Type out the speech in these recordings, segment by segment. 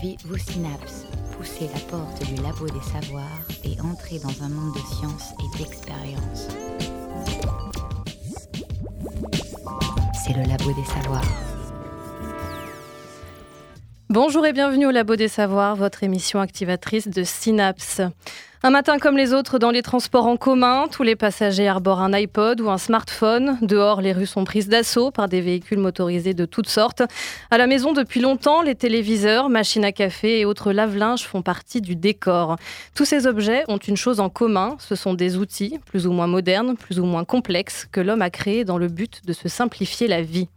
Vos synapses, poussez la porte du labo des savoirs et entrez dans un monde de science et d'expérience. C'est le labo des savoirs. Bonjour et bienvenue au Labo des Savoirs, votre émission activatrice de Synapse. Un matin comme les autres dans les transports en commun, tous les passagers arborent un iPod ou un smartphone. Dehors, les rues sont prises d'assaut par des véhicules motorisés de toutes sortes. À la maison, depuis longtemps, les téléviseurs, machines à café et autres lave-linges font partie du décor. Tous ces objets ont une chose en commun, ce sont des outils, plus ou moins modernes, plus ou moins complexes, que l'homme a créés dans le but de se simplifier la vie.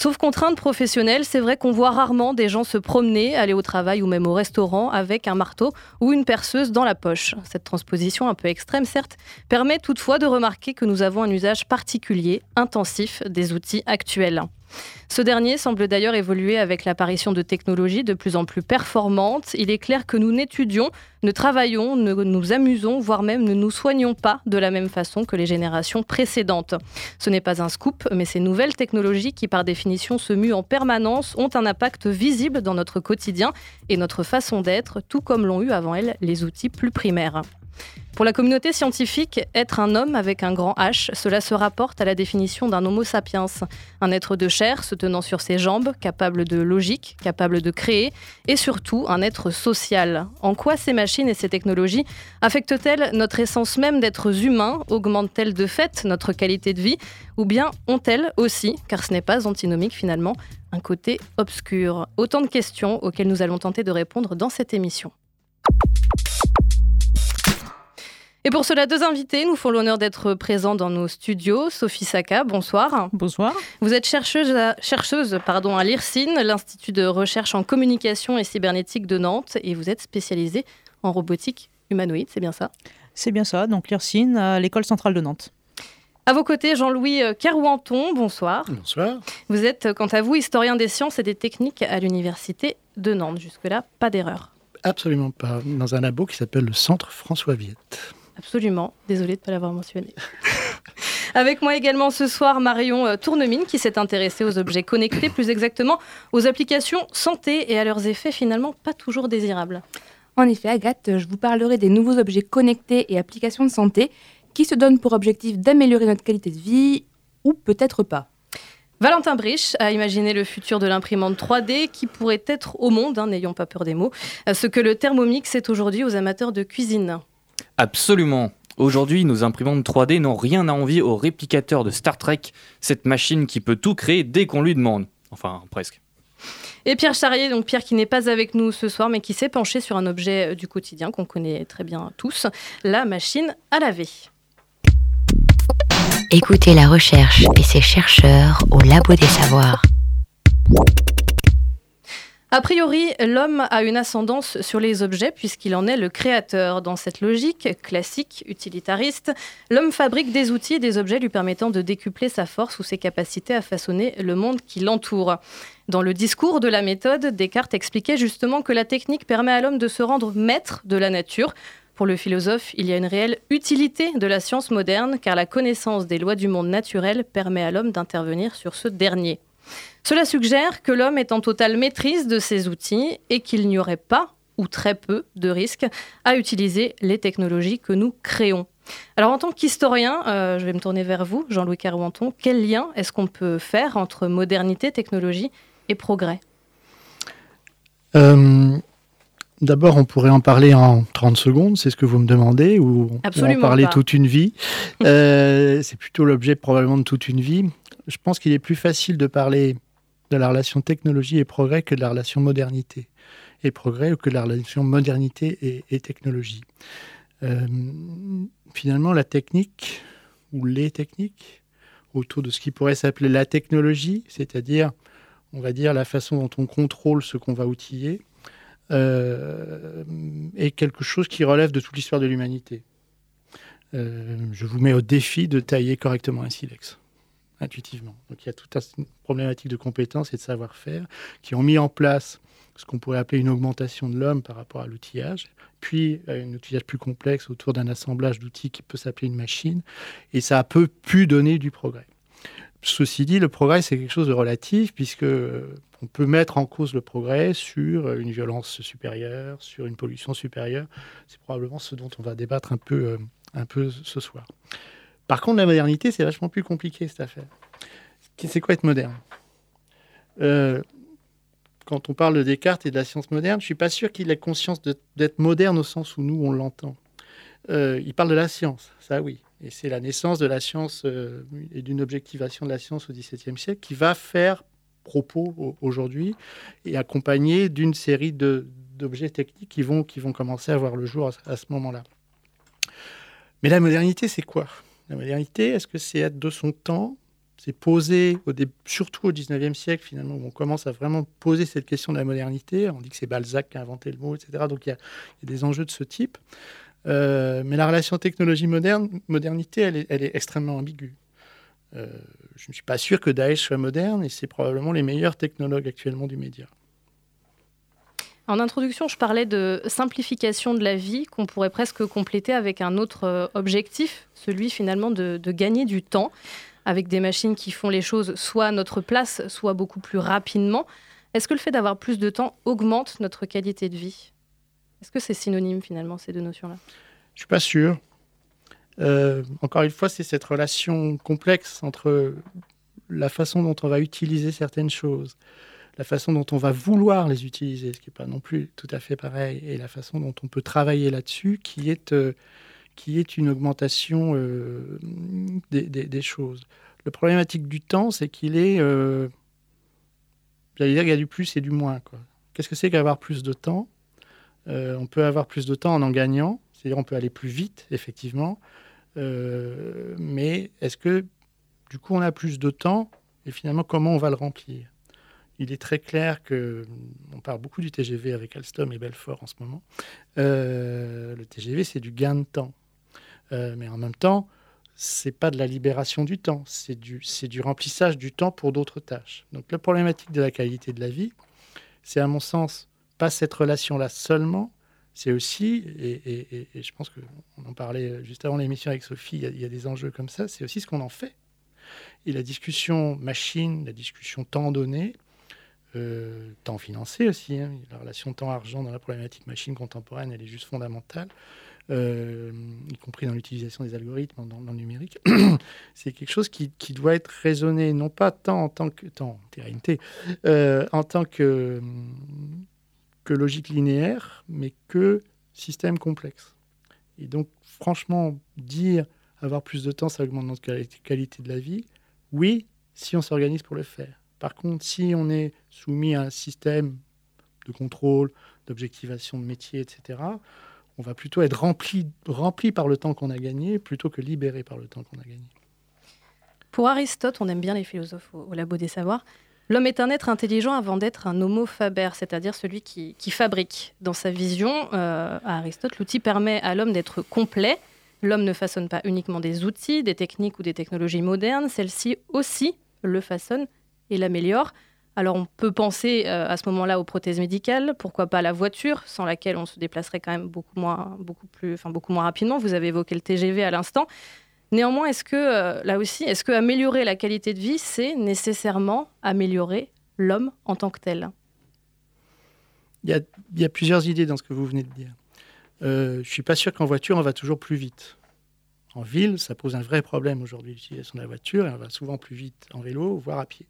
Sauf contrainte professionnelle, c'est vrai qu'on voit rarement des gens se promener, aller au travail ou même au restaurant avec un marteau ou une perceuse dans la poche. Cette transposition un peu extrême, certes, permet toutefois de remarquer que nous avons un usage particulier, intensif des outils actuels. Ce dernier semble d'ailleurs évoluer avec l'apparition de technologies de plus en plus performantes. Il est clair que nous n'étudions, ne travaillons, ne nous amusons, voire même ne nous soignons pas de la même façon que les générations précédentes. Ce n'est pas un scoop, mais ces nouvelles technologies qui par définition se muent en permanence ont un impact visible dans notre quotidien et notre façon d'être, tout comme l'ont eu avant elles les outils plus primaires. Pour la communauté scientifique, être un homme avec un grand H, cela se rapporte à la définition d'un Homo sapiens, un être de chair se tenant sur ses jambes, capable de logique, capable de créer, et surtout un être social. En quoi ces machines et ces technologies affectent-elles notre essence même d'êtres humains Augmentent-elles de fait notre qualité de vie Ou bien ont-elles aussi, car ce n'est pas antinomique finalement, un côté obscur? Autant de questions auxquelles nous allons tenter de répondre dans cette émission. Et pour cela, deux invités nous font l'honneur d'être présents dans nos studios. Sophie Saka, bonsoir. Bonsoir. Vous êtes chercheuse à, chercheuse, pardon, à l'IRSIN, l'Institut de recherche en communication et cybernétique de Nantes, et vous êtes spécialisée en robotique humanoïde, c'est bien ça? C'est bien ça, donc l'IRSIN à l'École centrale de Nantes. À vos côtés, Jean-Louis Carouanton, bonsoir. Bonsoir. Vous êtes, quant à vous, historien des sciences et des techniques à l'Université de Nantes. Jusque-là, pas d'erreur. Absolument pas. Dans un labo qui s'appelle le Centre François Viette. Absolument. Désolée de ne pas l'avoir mentionné. Avec moi également ce soir Marion euh, Tournemine qui s'est intéressée aux objets connectés, plus exactement aux applications santé et à leurs effets finalement pas toujours désirables. En effet, Agathe, je vous parlerai des nouveaux objets connectés et applications de santé qui se donnent pour objectif d'améliorer notre qualité de vie ou peut-être pas. Valentin Brich a imaginé le futur de l'imprimante 3D qui pourrait être au monde, hein, n'ayons pas peur des mots, ce que le Thermomix est aujourd'hui aux amateurs de cuisine. Absolument. Aujourd'hui, nos imprimantes 3D n'ont rien à envier au réplicateur de Star Trek, cette machine qui peut tout créer dès qu'on lui demande. Enfin, presque. Et Pierre Charrier, donc Pierre qui n'est pas avec nous ce soir, mais qui s'est penché sur un objet du quotidien qu'on connaît très bien tous, la machine à laver. Écoutez la recherche et ses chercheurs au Labo des Savoirs. A priori, l'homme a une ascendance sur les objets puisqu'il en est le créateur. Dans cette logique classique, utilitariste, l'homme fabrique des outils et des objets lui permettant de décupler sa force ou ses capacités à façonner le monde qui l'entoure. Dans le discours de la méthode, Descartes expliquait justement que la technique permet à l'homme de se rendre maître de la nature. Pour le philosophe, il y a une réelle utilité de la science moderne car la connaissance des lois du monde naturel permet à l'homme d'intervenir sur ce dernier. Cela suggère que l'homme est en totale maîtrise de ses outils et qu'il n'y aurait pas ou très peu de risques à utiliser les technologies que nous créons. Alors en tant qu'historien, euh, je vais me tourner vers vous, Jean-Louis Carouanton, quel lien est-ce qu'on peut faire entre modernité, technologie et progrès? Euh, D'abord, on pourrait en parler en 30 secondes, c'est ce que vous me demandez, ou, en parler toute une vie. Euh, c'est plutôt l'objet probablement de toute une vie. Je pense qu'il est plus facile de parler de la relation technologie et progrès que de la relation modernité et progrès ou que de la relation modernité et, technologie. Euh, finalement, la technique ou les techniques autour de ce qui pourrait s'appeler la technologie, c'est-à-dire, on va dire, la façon dont on contrôle ce qu'on va outiller, euh, est quelque chose qui relève de toute l'histoire de l'humanité. Euh, je vous mets au défi de tailler correctement un silex intuitivement. Donc il y a toute une problématique de compétences et de savoir-faire qui ont mis en place ce qu'on pourrait appeler une augmentation de l'homme par rapport à l'outillage, puis euh, un outillage plus complexe autour d'un assemblage d'outils qui peut s'appeler une machine, et ça a peu pu donner du progrès. ceci dit, le progrès, c'est quelque chose de relatif, puisque on peut mettre en cause le progrès sur une violence supérieure, sur une pollution supérieure. C'est probablement ce dont on va débattre un peu, un peu ce soir. Par contre, la modernité, c'est vachement plus compliqué, cette affaire. C'est quoi être moderne? Quand on parle de Descartes et de la science moderne, je ne suis pas sûr qu'il ait conscience d'être moderne au sens où nous, on l'entend. Euh, il parle de la science, ça oui. Et c'est la naissance de la science euh, et d'une objectivation de la science au XVIIe siècle qui va faire propos aujourd'hui et accompagné d'une série d'objets techniques qui vont, commencer à voir le jour à ce moment-là. Mais la modernité, c'est quoi? La modernité, est-ce que c'est être de son temps? C'est posé, surtout au 19e siècle, finalement, où on commence à vraiment poser cette question de la modernité. On dit que c'est Balzac qui a inventé le mot, etc. Donc il y a, des enjeux de ce type. Euh, mais la relation technologie-modernité, elle est, extrêmement ambiguë. Euh, je ne suis pas sûr que Daesh soit moderne et c'est probablement les meilleurs technologues actuellement du média. En introduction, je parlais de simplification de la vie qu'on pourrait presque compléter avec un autre euh, objectif, celui finalement de gagner du temps avec des machines qui font les choses soit à notre place, soit beaucoup plus rapidement. Est-ce que le fait d'avoir plus de temps augmente notre qualité de vie? Est-ce que c'est synonyme finalement ces deux notions-là? Je suis pas sûr. Euh, encore une fois, c'est cette relation complexe entre la façon dont on va utiliser certaines choses, la façon dont on va vouloir les utiliser, ce qui n'est pas non plus tout à fait pareil, et la façon dont on peut travailler là-dessus, qui est euh, une augmentation euh, des, choses. Le problématique du temps, c'est qu'il est. Euh, J'allais dire qu'il y a du plus et du moins. Qu'est-ce que c'est qu'avoir plus de temps? On peut avoir plus de temps en en gagnant, c'est-à-dire on peut aller plus vite, effectivement. Mais est-ce que, du coup, on a plus de temps et finalement, comment on va le remplir? Il est très clair que, on parle beaucoup du TGV avec Alstom et Belfort en ce moment, le TGV c'est du gain de temps. Euh, mais en même temps, c'est pas de la libération du temps, c'est du remplissage du temps pour d'autres tâches. Donc la problématique de la qualité de la vie, c'est à mon sens pas cette relation-là seulement, c'est aussi, et, je pense qu'on en parlait juste avant l'émission avec Sophie, il y, a, des enjeux comme ça, c'est aussi ce qu'on en fait. Et la discussion machine, la discussion temps donné, euh, temps financé aussi, hein, la relation temps-argent dans la problématique machine contemporaine, elle est juste fondamentale. Euh, y compris dans l'utilisation des algorithmes dans, le numérique, c'est quelque chose qui, doit être raisonné, non pas tant en tant que tant, euh, en tant que, que logique linéaire, mais que système complexe. Et donc, franchement, dire avoir plus de temps, ça augmente notre qualité de la vie, oui, si on s'organise pour le faire. Par contre, si on est soumis à un système de contrôle, d'objectivation de métier, etc., on va plutôt être rempli, rempli par le temps qu'on a gagné plutôt que libéré par le temps qu'on a gagné. Pour Aristote, on aime bien les philosophes au, labo des savoirs, l'homme est un être intelligent avant d'être un homo faber, c'est-à-dire celui qui, fabrique. Dans sa vision, euh, à Aristote, l'outil permet à l'homme d'être complet. L'homme ne façonne pas uniquement des outils, des techniques ou des technologies modernes, celles-ci aussi le façonnent et l'améliorent. Alors on peut penser euh, à ce moment-là aux prothèses médicales, pourquoi pas à la voiture, sans laquelle on se déplacerait quand même beaucoup moins, rapidement. Vous avez évoqué le TGV à l'instant. Néanmoins, est-ce que euh, là aussi, est-ce que améliorer la qualité de vie, c'est nécessairement améliorer l'homme en tant que tel? Il y, a, plusieurs idées dans ce que vous venez de dire. Euh, je suis pas sûr qu'en voiture on va toujours plus vite. En ville, ça pose un vrai problème aujourd'hui l'utilisation de la voiture et on va souvent plus vite en vélo, voire à pied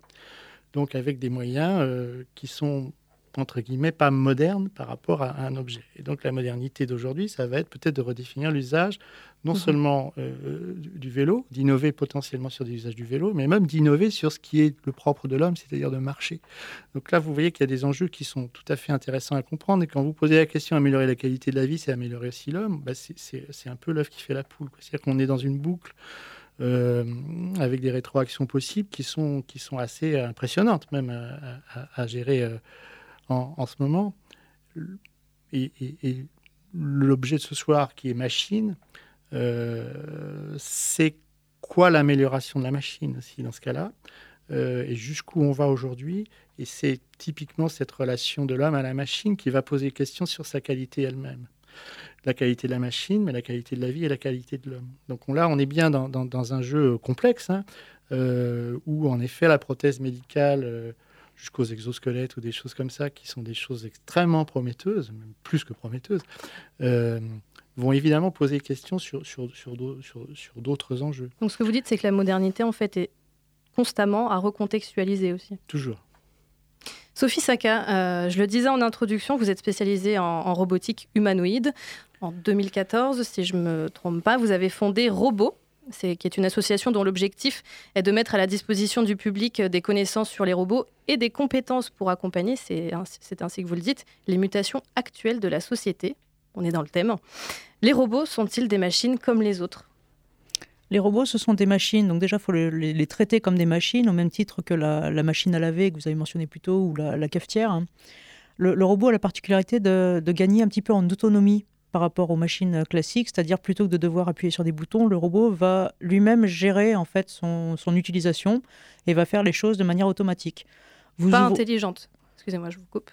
donc avec des moyens euh, qui sont entre guillemets pas modernes par rapport à, un objet. Et donc la modernité d'aujourd'hui, ça va être peut-être de redéfinir l'usage non mhm. seulement euh, du vélo, d'innover potentiellement sur des usages du vélo, mais même d'innover sur ce qui est le propre de l'homme, c'est-à-dire de marcher. Donc là, vous voyez qu'il y a des enjeux qui sont tout à fait intéressants à comprendre. Et quand vous posez la question améliorer la qualité de la vie, c'est améliorer aussi l'homme, bah, c'est un peu l'œuf qui fait la poule. C'est-à-dire qu'on est dans une boucle euh, avec des rétroactions possibles qui sont, qui sont assez impressionnantes même à, gérer euh, en, ce moment. Et, l'objet de ce soir qui est machine, euh, c'est quoi l'amélioration de la machine aussi dans ce cas-là et jusqu'où on va aujourd'hui. Et c'est typiquement cette relation de l'homme à la machine qui va poser question sur sa qualité elle-même la qualité de la machine, mais la qualité de la vie et la qualité de l'homme. Donc là, on est bien dans, un jeu complexe, hein, où en effet la prothèse médicale jusqu'aux exosquelettes ou des choses comme ça, qui sont des choses extrêmement prometteuses, même plus que prometteuses, vont évidemment poser questions sur, sur, sur, sur d'autres enjeux. Donc ce que vous dites, c'est que la modernité, en fait, est constamment à recontextualiser aussi. Toujours. Sophie Saka, euh, je le disais en introduction, vous êtes spécialisée en, robotique humanoïde. En 2014, si je ne me trompe pas, vous avez fondé Robo, qui est une association dont l'objectif est de mettre à la disposition du public des connaissances sur les robots et des compétences pour accompagner, c'est ainsi que vous le dites, les mutations actuelles de la société. On est dans le thème. Les robots sont-ils des machines comme les autres? Les robots, ce sont des machines, donc déjà, il faut les, traiter comme des machines, au même titre que la, machine à laver que vous avez mentionné plus tôt, ou la, cafetière. Hein. Le, robot a la particularité de, gagner un petit peu en autonomie par rapport aux machines classiques, c'est-à-dire plutôt que de devoir appuyer sur des boutons, le robot va lui-même gérer en fait son, utilisation et va faire les choses de manière automatique. pas intelligente. Excusez-moi, je vous coupe.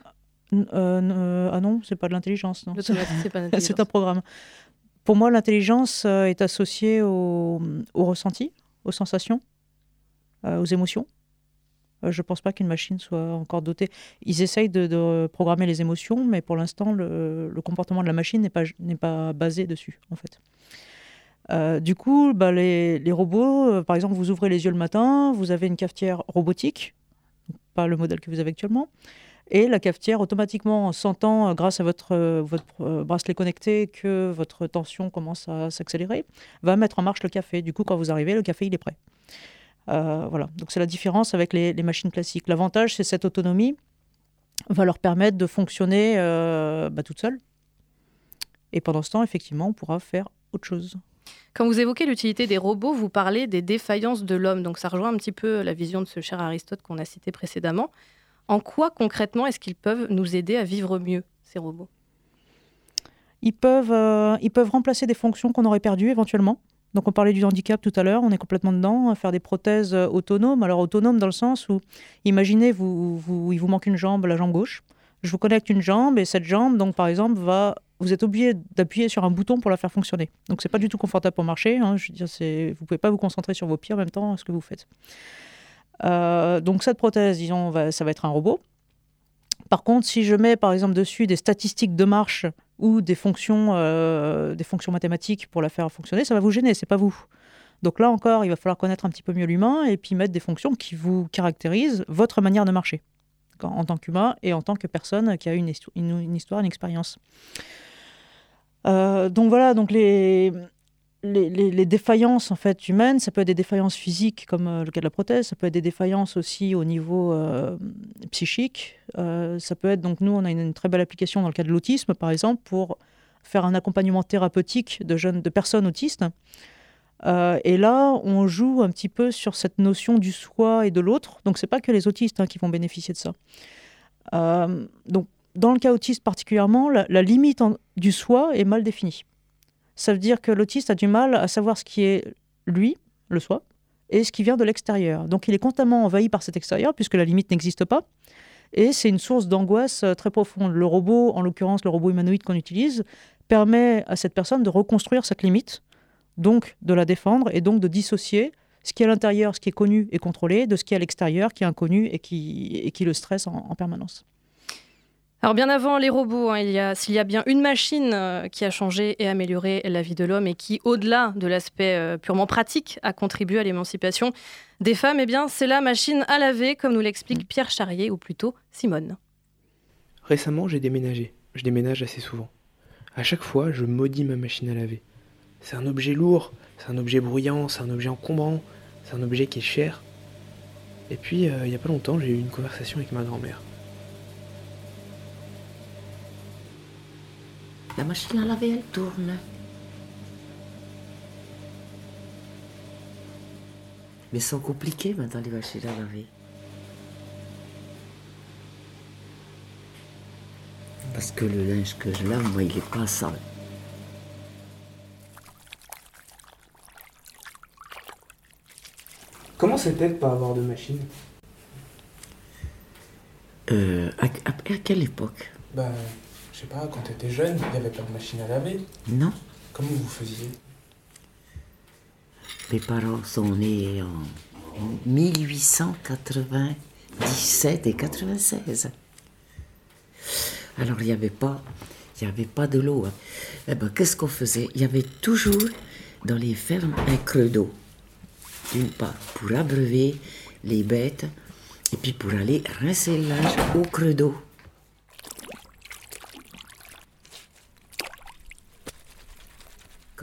Euh, euh, ah non, c'est pas de l'intelligence. C'est un programme. Pour moi, l'intelligence euh, est associée au, ressenti, aux sensations, euh, aux émotions. Euh, je ne pense pas qu'une machine soit encore dotée. Ils essayent de, programmer les émotions, mais pour l'instant, le, comportement de la machine n'est pas, pas basé dessus, en fait. du coup, bah, les, robots, par exemple, vous ouvrez les yeux le matin, vous avez une cafetière robotique, pas le modèle que vous avez actuellement, et la cafetière, automatiquement, en sentant, euh, grâce à votre, euh, votre euh, bracelet connecté, que votre tension commence à s'accélérer, va mettre en marche le café. Du coup, quand vous arrivez, le café, il est prêt. Voilà, donc c'est la différence avec les, machines classiques. L'avantage, c'est cette autonomie va leur permettre de fonctionner bah, toute seule. Et pendant ce temps, effectivement, on pourra faire autre chose. Quand vous évoquez l'utilité des robots, vous parlez des défaillances de l'homme. Donc ça rejoint un petit peu la vision de ce cher Aristote qu'on a cité précédemment. En quoi concrètement est-ce qu'ils peuvent nous aider à vivre mieux, ces robots? Ils peuvent, euh, ils peuvent remplacer des fonctions qu'on aurait perdues éventuellement. Donc on parlait du handicap tout à l'heure, on est complètement dedans, faire des prothèses euh, autonomes. Alors autonomes dans le sens où, imaginez, vous, vous, il vous manque une jambe, la jambe gauche. Je vous connecte une jambe et cette jambe, donc par exemple, va, vous êtes obligé d'appuyer sur un bouton pour la faire fonctionner. Donc c'est pas du tout confortable pour marcher. Hein. Je veux dire, vous pouvez pas vous concentrer sur vos pieds en même temps, ce que vous faites. Euh, donc cette prothèse, disons, ça va être un robot. Par contre, si je mets par exemple dessus des statistiques de marche ou des fonctions, euh, des fonctions mathématiques pour la faire fonctionner, ça va vous gêner, c'est pas vous. Donc là encore, il va falloir connaître un petit peu mieux l'humain et puis mettre des fonctions qui vous caractérisent votre manière de marcher en tant qu'humain et en tant que personne qui a une, histoire, une expérience. Euh, donc voilà, donc les, les, défaillances en fait humaines, ça peut être des défaillances physiques comme euh, le cas de la prothèse, ça peut être des défaillances aussi au niveau euh, psychique. Euh, ça peut être donc nous on a une, très belle application dans le cas de l'autisme par exemple pour faire un accompagnement thérapeutique de jeunes de personnes autistes. et là on joue un petit peu sur cette notion du soi et de l'autre. Donc c'est pas que les autistes hein, qui vont bénéficier de ça. donc dans le cas autiste particulièrement, la, limite du soi est mal définie ça veut dire que l'autiste a du mal à savoir ce qui est lui, le soi, et ce qui vient de l'extérieur. Donc il est constamment envahi par cet extérieur, puisque la limite n'existe pas. Et c'est une source d'angoisse euh, très profonde. Le robot, en l'occurrence le robot humanoïde qu'on utilise, permet à cette personne de reconstruire cette limite, donc de la défendre et donc de dissocier ce qui est à l'intérieur, ce qui est connu et contrôlé, de ce qui est à l'extérieur, qui est inconnu et qui, et qui le stresse en permanence. Alors bien avant les robots, hein, il y a, s'il y a bien une machine euh, qui a changé et amélioré la vie de l'homme et qui, au-delà de l'aspect euh, purement pratique, a contribué à l'émancipation des femmes, eh bien c'est la machine à laver, comme nous l'explique mm. Pierre Charrier, ou plutôt Simone. Récemment, j'ai déménagé. Je déménage assez souvent. À chaque fois, je maudis ma machine à laver. C'est un objet lourd, c'est un objet bruyant, c'est un objet encombrant, c'est un objet qui est cher. Et puis, euh, il n'y a pas longtemps, j'ai eu une conversation avec ma grand-mère. La machine à laver, elle tourne. Mais c'est compliqué maintenant les machines à laver. Parce que le linge que je lave, moi, il est pas sale. Comment c'était de pas avoir de machine? Euh, à, quelle époque? Bah, je sais pas, quand tu étais jeune, il n'y avait pas de machine à laver Non. Comment vous faisiez? Mes parents sont nés en 1897 et 96. Alors il n'y avait pas, il y avait pas de l'eau. Hein. Eh ben, qu'est-ce qu'on faisait? Il y avait toujours dans les fermes un creux d'eau. D'une part, pour abreuver les bêtes, et puis pour aller rincer le linge au creux d'eau.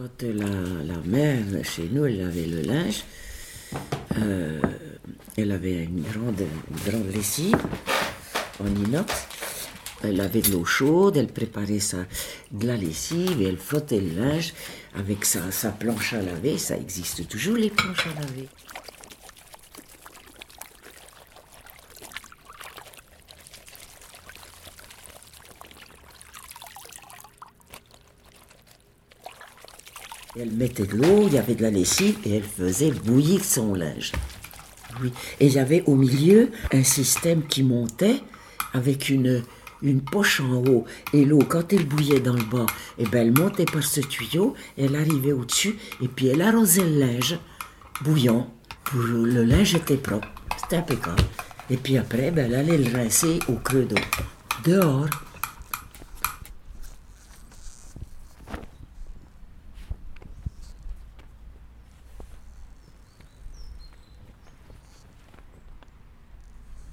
Quand la, la, mère chez nous, elle avait le linge, euh, elle avait une grande, grande lessive en inox. Elle avait de l'eau chaude, elle préparait sa, de la lessive et elle frottait le linge avec sa, sa planche à laver. Ça existe toujours, les planches à laver. Elle mettait de l'eau, il y avait de la lessive et elle faisait bouillir son linge. Oui. Et il y avait au milieu un système qui montait avec une, une poche en haut. Et l'eau, quand elle bouillait dans le bas, eh ben, elle montait par ce tuyau, elle arrivait au-dessus, et puis elle arrosait le linge bouillant. Le linge était propre. C'était impeccable. Et puis après, ben, elle allait le rincer au creux d'eau. Dehors.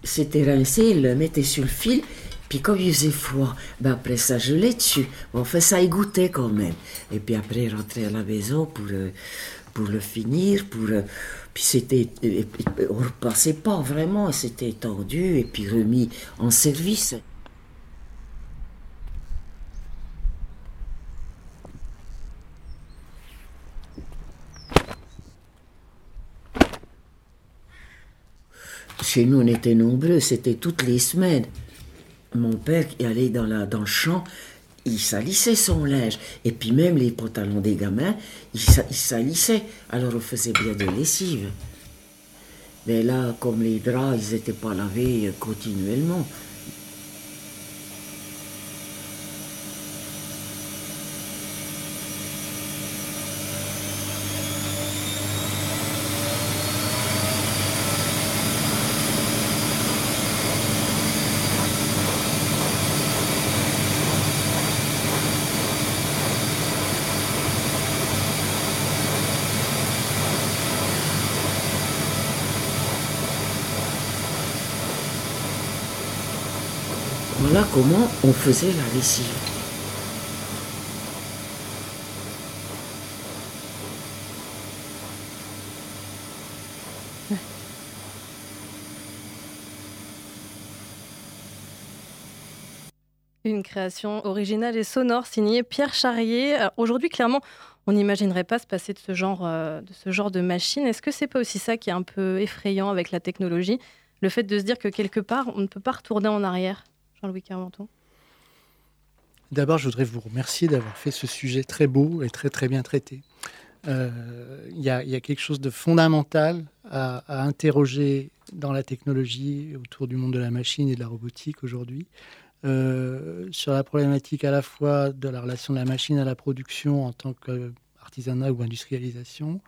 C'était rincé, il le mettait sur le fil, puis quand il faisait froid, ben après ça gelait dessus. Enfin, ça égoutait quand même. Et puis après, il rentrait à la maison pour, euh, pour le finir, pour... Euh, puis c'était... On repassait pas vraiment, c'était tendu et puis remis en service. Chez nous, on était nombreux, c'était toutes les semaines. Mon père allait dans, la, dans le champ, il salissait son linge. Et puis même les pantalons des gamins, il, il salissait. Alors on faisait bien de lessive. Mais là, comme les draps, ils n'étaient pas lavés continuellement, Voilà comment on faisait la lessive. Une création originale et sonore signée Pierre Charrier. Aujourd'hui, clairement, on n'imaginerait pas se passer de ce genre, euh, de ce genre de machine. Est-ce que c'est pas aussi ça qui est un peu effrayant avec la technologie? Le fait de se dire que quelque part, on ne peut pas retourner en arrière? Jean-Louis Carmenton D'abord, je voudrais vous remercier d'avoir fait ce sujet très beau et très très bien traité. Euh, il y, a quelque chose de fondamental à, interroger dans la technologie autour du monde de la machine et de la robotique aujourd'hui. Euh, sur la problématique à la fois de la relation de la machine à la production en tant qu'artisanat ou industrialisation,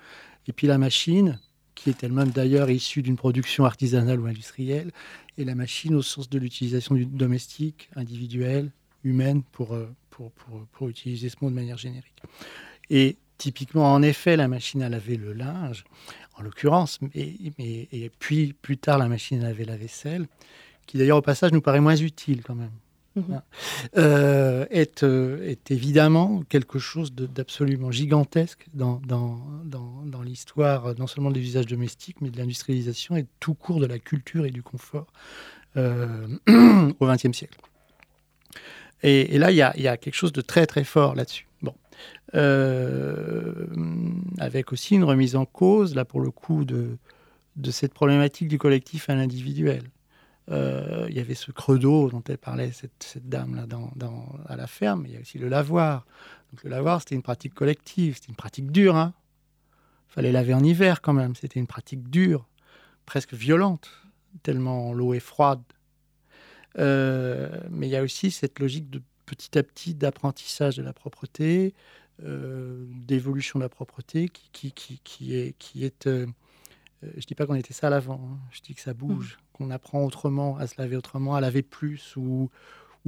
et puis la machine, qui est elle-même d'ailleurs issue d'une production artisanale ou industrielle, et la machine au sens de l'utilisation du domestique, individuelle, humaine, pour, euh, pour, pour, pour, utiliser ce mot de manière générique. Et typiquement, en effet, la machine à laver le linge, en l'occurrence, mais, et puis plus tard la machine à laver la vaisselle, qui d'ailleurs au passage nous paraît moins utile quand même. Euh, est, euh, est, évidemment quelque chose d'absolument gigantesque dans, l'histoire non seulement des usages domestiques, mais de l'industrialisation et tout court de la culture et du confort euh, au XXe siècle. Et, là, il y, a, quelque chose de très très fort là-dessus. Bon. avec aussi une remise en cause, là pour le coup, de cette problématique du collectif à l'individuel. Euh, il y avait ce creux d'eau dont elle parlait, cette, dame-là, à la ferme. Il y a aussi le lavoir. Donc, le lavoir, c'était une pratique collective, c'était une pratique dure. Il hein. fallait laver en hiver quand même. C'était une pratique dure, presque violente, tellement l'eau est froide. Euh, mais il y a aussi cette logique de petit à petit d'apprentissage de la propreté, euh, d'évolution de la propreté qui, est, qui est je dis pas qu'on était sale avant, hein. je dis que ça bouge. Qu'on apprend autrement, à se laver autrement, à laver plus, ou,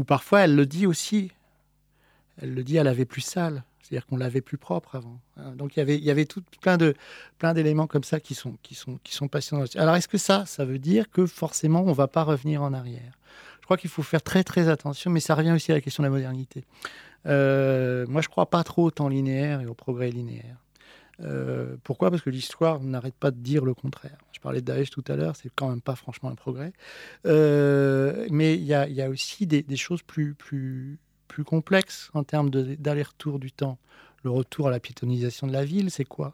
parfois elle le dit aussi, elle le dit à laver plus sale, c'est-à-dire qu'on l'avait plus propre avant. Hein. Donc il y avait, il y avait tout, plein de plein d'éléments comme ça qui sont qui sont qui sont passionnants. Alors est-ce que ça, ça veut dire que forcément on va pas revenir en arrière? Je crois qu'il faut faire très très attention, mais ça revient aussi à la question de la modernité. Euh, moi, je crois pas trop au temps linéaire et au progrès linéaire. Euh, pourquoi? Parce que l'histoire n'arrête pas de dire le contraire. Je parlais de Daesh tout à l'heure, c'est quand même pas franchement un progrès. Euh, mais il y, a, aussi des, choses plus, plus, plus complexes en termes d'aller-retour du temps. Le retour à la piétonisation de la ville, c'est quoi?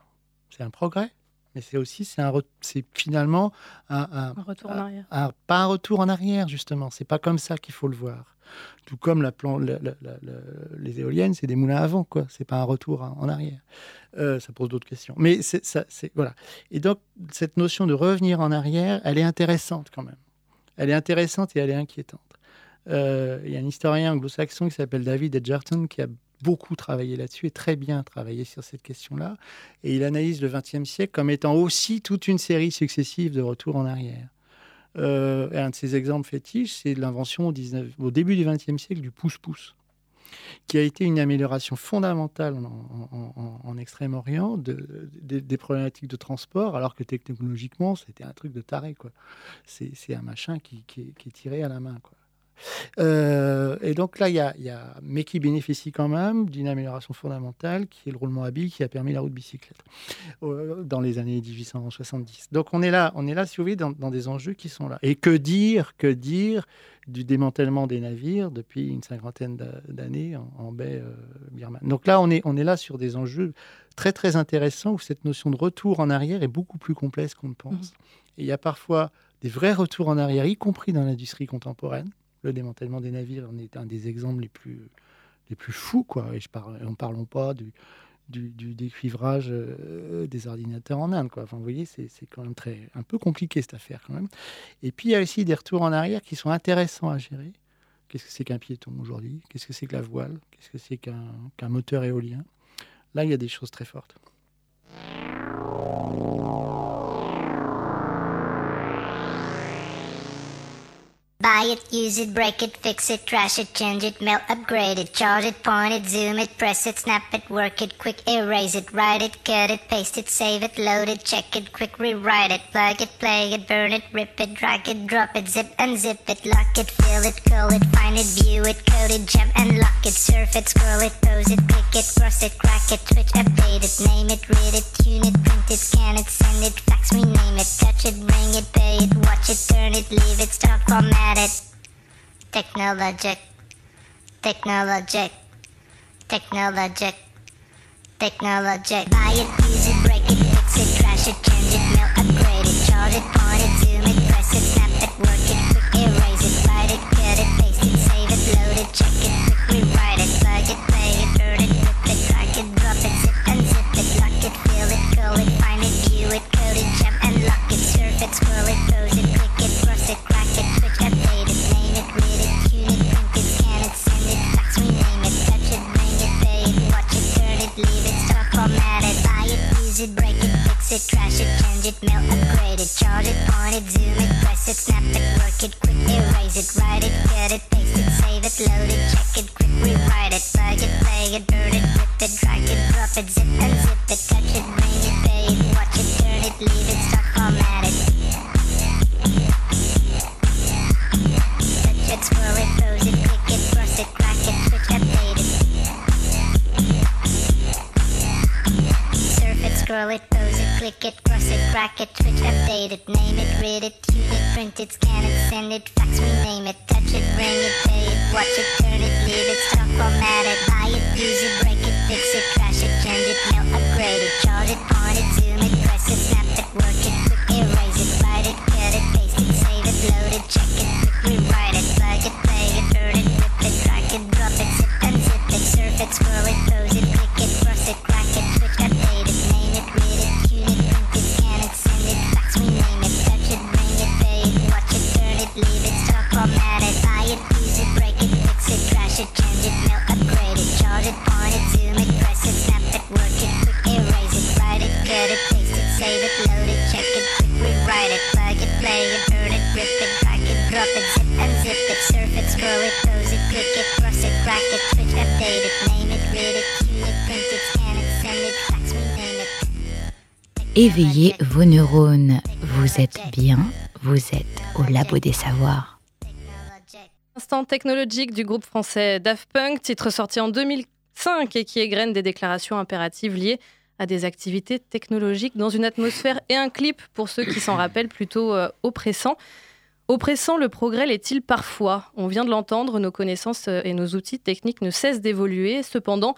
C'est un progrès mais c'est aussi c'est un c'est finalement un, un, retour en arrière. pas un retour en arrière justement. C'est pas comme ça qu'il faut le voir. Tout comme les éoliennes, c'est des moulins à vent, quoi. C'est pas un retour en arrière. Euh, ça pose d'autres questions. Mais ça, voilà. Et donc cette notion de revenir en arrière, elle est intéressante quand même. Elle est intéressante et elle est inquiétante. Euh, il y a un historien anglo-saxon qui s'appelle David Edgerton qui a beaucoup travaillé là-dessus et très bien travaillé sur cette question-là. Et il analyse le XXe siècle comme étant aussi toute une série successive de retours en arrière. Euh, un de ces exemples fétiches, c'est l'invention au, début du XXe siècle du pouce-pouce, qui a été une amélioration fondamentale en, Extrême-Orient des problématiques de transport, alors que technologiquement, c'était un truc de taré. C'est un machin qui, qui, est tiré à la main. Quoi. Euh, et donc là, il y a, mais qui bénéficie quand même d'une amélioration fondamentale, qui est le roulement habile, qui a permis la route bicyclette euh, dans les années 1870. Donc on est là, on est là, si vous voulez, dans, des enjeux qui sont là. Et que dire, que dire du démantèlement des navires depuis une cinquantaine d'années en, baie euh, birmane? Donc là, on est, on est là sur des enjeux très très intéressants où cette notion de retour en arrière est beaucoup plus complexe qu'on ne pense. Mmh. Et il y a parfois des vrais retours en arrière, y compris dans l'industrie contemporaine le démantèlement des navires en est un des exemples les plus, les plus fous, quoi. Et je parle, parlons pas du, du, décuivrage euh, des ordinateurs en Inde, quoi. Enfin, vous voyez, c'est quand même très, un peu compliqué cette affaire, quand même. Et puis, il y a aussi des retours en arrière qui sont intéressants à gérer. Qu'est-ce que c'est qu'un piéton aujourd'hui? Qu'est-ce que c'est que la voile? Qu'est-ce que c'est qu'un moteur éolien? Là, il y a des choses très fortes. Buy it, use it, break it, fix it, trash it, change it, melt, upgrade it, charge it, point it, zoom it, press it, snap it, work it, quick erase it, write it, cut it, paste it, save it, load it, check it, quick rewrite it, plug it, play it, burn it, rip it, drag it, drop it, zip unzip it, lock it, fill it, curl it, find it, view it, code it, jump and lock it, surf it, scroll it, pose it, click it, cross it, crack it, switch, update it, name it, read it, tune it, print it, scan it, send it, fax, rename it, touch it, it, turn it, leave it, stop, format it. Technologic, technologic, technologic, technologic. Buy it, use it, break it, fix it, trash it, change it, mail, upgrade it, charge it, point it, zoom it, press it, snap it, work it, quick erase it, write it, cut it, paste it, save it, load it, check it, quick rewrite it, plug it, play it, burn it, rip it, drag it, drop it, zip and zip it, lock it, fill it, call it, find it, view it, code it, jump and lock it, surf it, scroll it, pose leave it, stop, format it, buy it, use it, break it, fix it, trash it, change it, mail, upgrade it, charge it, point it, zoom it, press it, snap it, work it, quick erase it, write it, cut it, paste it, save it, load it, check it, quick rewrite it, plug it, play it, burn it, rip it, drag it, drop it, zip and zip it, touch it, bring it, pay it, watch it, turn it, leave it, stop, format it. Touch it, scroll it, scroll it, pose it, click it, cross it, crack it, switch, update it, name it, read it, tune it, print it, scan it, send it, fax, rename it, touch it, bring it, pay it, watch it, turn it, leave it, stop, format it, buy it, use it, break it, fix it, trash it, change it, mail, upgrade it, charge it, point it, zoom it, press it, snap it, work it, quick erase it, write it, cut it, paste it, save it, load it, check it, éveillez vos neurones. Vous êtes bien, vous êtes au labo des savoirs. Instant technologique du groupe français Daft Punk, titre sorti en 2005 et qui égrène des déclarations impératives liées à des activités technologiques dans une atmosphère et un clip, pour ceux qui s'en rappellent, plutôt euh, oppressant. Oppressant, le progrès l'est-il parfois? On vient de l'entendre, nos connaissances euh, et nos outils techniques ne cessent d'évoluer. Cependant,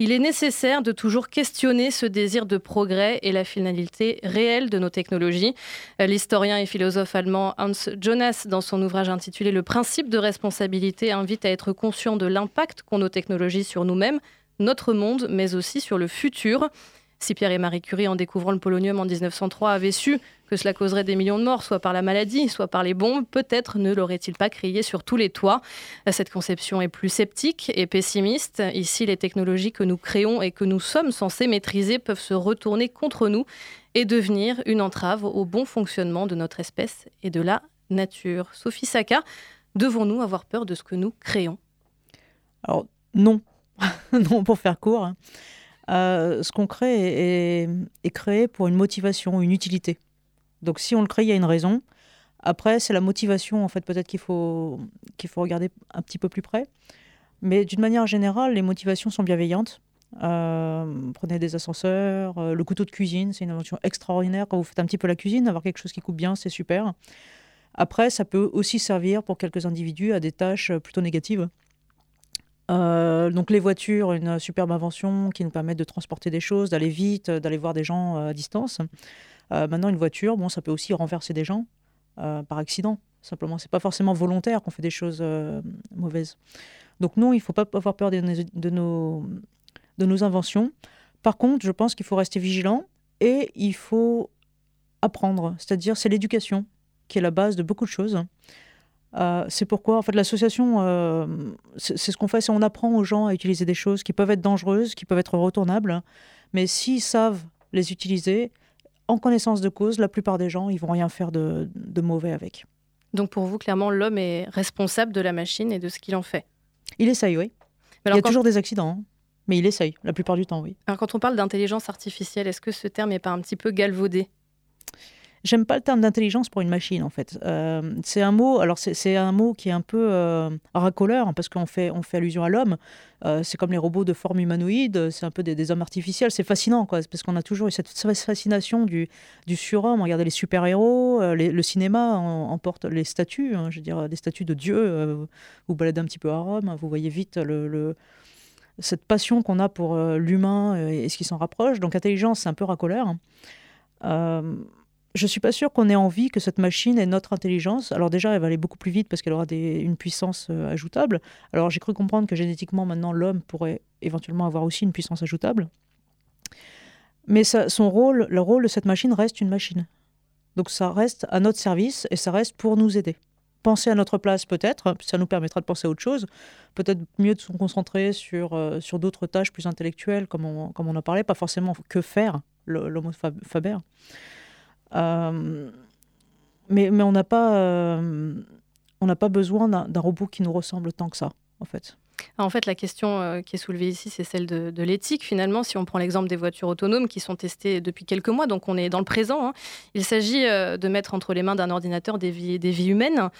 il est nécessaire de toujours questionner ce désir de progrès et la finalité réelle de nos technologies. Euh, l'historien et philosophe allemand Hans Jonas, dans son ouvrage intitulé Le principe de responsabilité, invite à être conscient de l'impact qu'ont nos technologies sur nous-mêmes, notre monde, mais aussi sur le futur. Si Pierre et Marie Curie, en découvrant le polonium en 1903, avaient su que cela causerait des millions de morts, soit par la maladie, soit par les bombes, peut-être ne l'auraient-ils pas crié sur tous les toits. Cette conception est plus sceptique et pessimiste. Ici, les technologies que nous créons et que nous sommes censés maîtriser peuvent se retourner contre nous et devenir une entrave au bon fonctionnement de notre espèce et de la nature. Sophie Saka, devons-nous avoir peur de ce que nous créons? Alors non, non pour faire court. Euh, ce qu'on crée est, est, créé pour une motivation, une utilité. Donc si on le crée, il y a une raison. Après, c'est la motivation, en fait, peut-être qu'il faut, qu'il faut regarder un petit peu plus près. Mais d'une manière générale, les motivations sont bienveillantes. Euh, prenez des ascenseurs, euh, le couteau de cuisine, c'est une invention extraordinaire. Quand vous faites un petit peu la cuisine, avoir quelque chose qui coupe bien, c'est super. Après, ça peut aussi servir pour quelques individus à des tâches plutôt négatives. Euh, donc les voitures, une superbe invention qui nous permet de transporter des choses, d'aller vite, d'aller voir des gens à distance. Euh, maintenant, une voiture, bon, ça peut aussi renverser des gens euh, par accident. Simplement, c'est pas forcément volontaire qu'on fait des choses euh, mauvaises. Donc non, il faut pas avoir peur de nos, inventions. Par contre, je pense qu'il faut rester vigilant et il faut apprendre. C'est-à-dire, c'est l'éducation qui est la base de beaucoup de choses. c'est pourquoi, en fait, l'association, c'est ce qu'on fait, c'est on apprend aux gens à utiliser des choses qui peuvent être dangereuses, qui peuvent être retournables, mais s'ils savent les utiliser, en connaissance de cause, la plupart des gens, ils vont rien faire de, mauvais avec. Donc pour vous, clairement, l'homme est responsable de la machine et de ce qu'il en fait. Il essaye, oui. il y a toujours des accidents, hein. mais il essaye, la plupart du temps, oui. Alors quand on parle d'intelligence artificielle, est-ce que ce terme n'est pas un petit peu galvaudé? J'aime pas le terme d'intelligence pour une machine, en fait. Euh, c'est un mot, alors c'est un mot qui est un peu euh, racoleur, hein, parce qu'on fait, on fait allusion à l'homme. Euh, c'est comme les robots de forme humanoïde, c'est un peu des, hommes artificiels. C'est fascinant, quoi, parce qu'on a toujours eu cette fascination du, du surhomme. Regardez les super-héros, le cinéma emporte les statues, hein, je veux dire, des statues de Dieu. vous baladez un petit peu à Rome, hein, vous voyez vite cette passion qu'on a pour l'humain et ce qui s'en rapproche. Donc, intelligence, c'est un peu racoleur je suis pas sûre qu'on ait envie que cette machine ait notre intelligence. Alors déjà, elle va aller beaucoup plus vite parce qu'elle aura une puissance euh, ajoutable. Alors j'ai cru comprendre que génétiquement, maintenant, l'homme pourrait éventuellement avoir aussi une puissance ajoutable. Mais son rôle, le rôle de cette machine reste une machine. Donc ça reste à notre service et ça reste pour nous aider. Penser à notre place peut-être, ça nous permettra de penser à autre chose. Peut-être mieux de se concentrer sur, euh, d'autres tâches plus intellectuelles, comme on, comme on en parlait, pas forcément que faire, l'homo faber. Euh, mais, on n'a pas, euh, besoin d'un robot qui nous ressemble tant que ça, en fait. En fait, la question euh, qui est soulevée ici, c'est celle de, l'éthique. Finalement, si on prend l'exemple des voitures autonomes qui sont testées depuis quelques mois, donc on est dans le présent, hein, il s'agit de mettre entre les mains d'un ordinateur des vies, des vies humaines.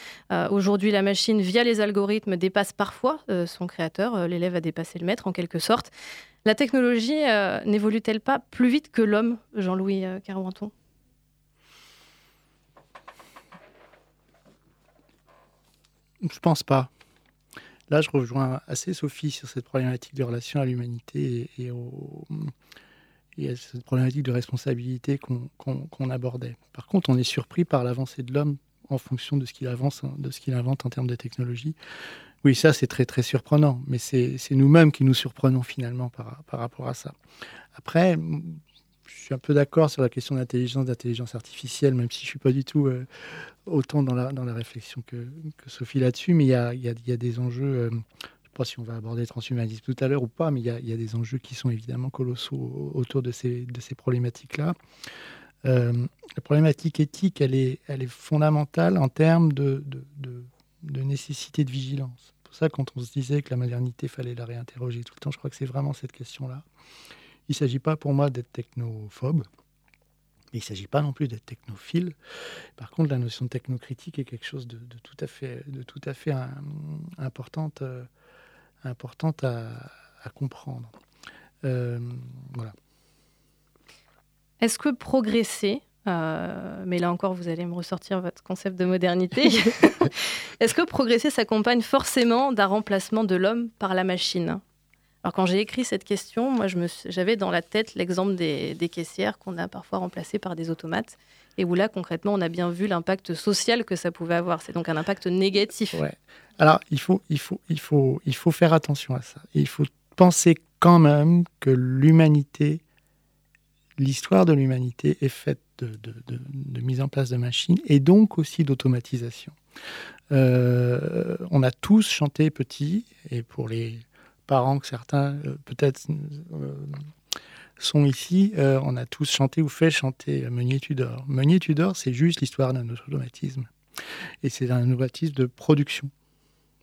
Aujourd'hui, la machine, via les algorithmes, dépasse parfois son créateur. L'élève a dépassé le maître, en quelque sorte. La technologie n'évolue-t-elle pas plus vite que l'homme, Jean-Louis Carouanton? Je pense pas. Là, je rejoins assez Sophie sur cette problématique de relation à l'humanité et, à cette problématique de responsabilité qu'on abordait. Par contre, on est surpris par l'avancée de l'homme en fonction de ce qu'il avance, de ce qu'il invente en termes de technologie. Oui, ça, c'est très, très surprenant, mais c'est nous-mêmes qui nous surprenons finalement par, par rapport à ça. Après, je suis un peu d'accord sur la question d'intelligence, d'intelligence artificielle, même si je ne suis pas du tout euh, autant dans la, dans la réflexion que, Sophie là-dessus, mais il y a, y a, des enjeux, euh, je ne sais pas si on va aborder le transhumanisme tout à l'heure ou pas, mais il y, y a, des enjeux qui sont évidemment colossaux autour de ces, de ces problématiques-là. Euh, la problématique éthique, elle est, elle est fondamentale en termes de, de, de, nécessité de vigilance. C'est pour ça, quand on se disait que la modernité, fallait la réinterroger tout le temps, je crois que c'est vraiment cette question-là. Il ne s'agit pas pour moi d'être technophobe. il ne s'agit pas non plus d'être technophile. Par contre, la notion de technocritique est quelque chose de, tout à fait, de tout à fait importante, euh, importante à, comprendre. Euh, voilà. Est-ce que progresser, euh, mais là encore, vous allez me ressortir votre concept de modernité. Est-ce que progresser s'accompagne forcément d'un remplacement de l'homme par la machine? Alors quand j'ai écrit cette question, moi j'avais dans la tête l'exemple des, caissières qu'on a parfois remplacées par des automates et où là concrètement on a bien vu l'impact social que ça pouvait avoir. C'est donc un impact négatif. Ouais. Alors il faut, il, faut, il, faut, il faut faire attention à ça. il faut penser quand même que l'humanité, l'histoire de l'humanité est faite de, mise en place de machines et donc aussi d'automatisation. Euh, on a tous chanté petit et pour les parents que certains euh, peut-être euh, sont ici, euh, on a tous chanté ou fait chanter Meunier Tudor. Meunier Tudor, c'est juste l'histoire d'un automatisme. Et c'est un automatisme de production.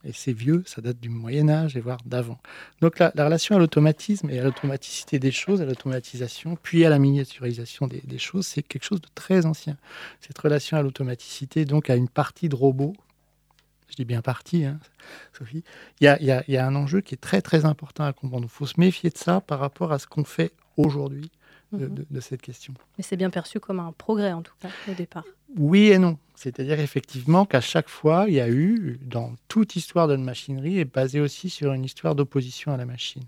Et c'est vieux, ça date du Moyen Âge et voire d'avant. Donc la, relation à l'automatisme et à l'automaticité des choses, à l'automatisation, puis à la miniaturisation des, des choses, c'est quelque chose de très ancien. Cette relation à l'automaticité, donc à une partie de robots, je dis bien parti, hein, Sophie, il y, a, un enjeu qui est très très important à comprendre. Il faut se méfier de ça par rapport à ce qu'on fait aujourd'hui de, mhm. cette question. Mais c'est bien perçu comme un progrès en tout cas au départ. Oui et non. C'est-à-dire effectivement qu'à chaque fois, il y a eu, dans toute histoire de la machinerie, est basée aussi sur une histoire d'opposition à la machine.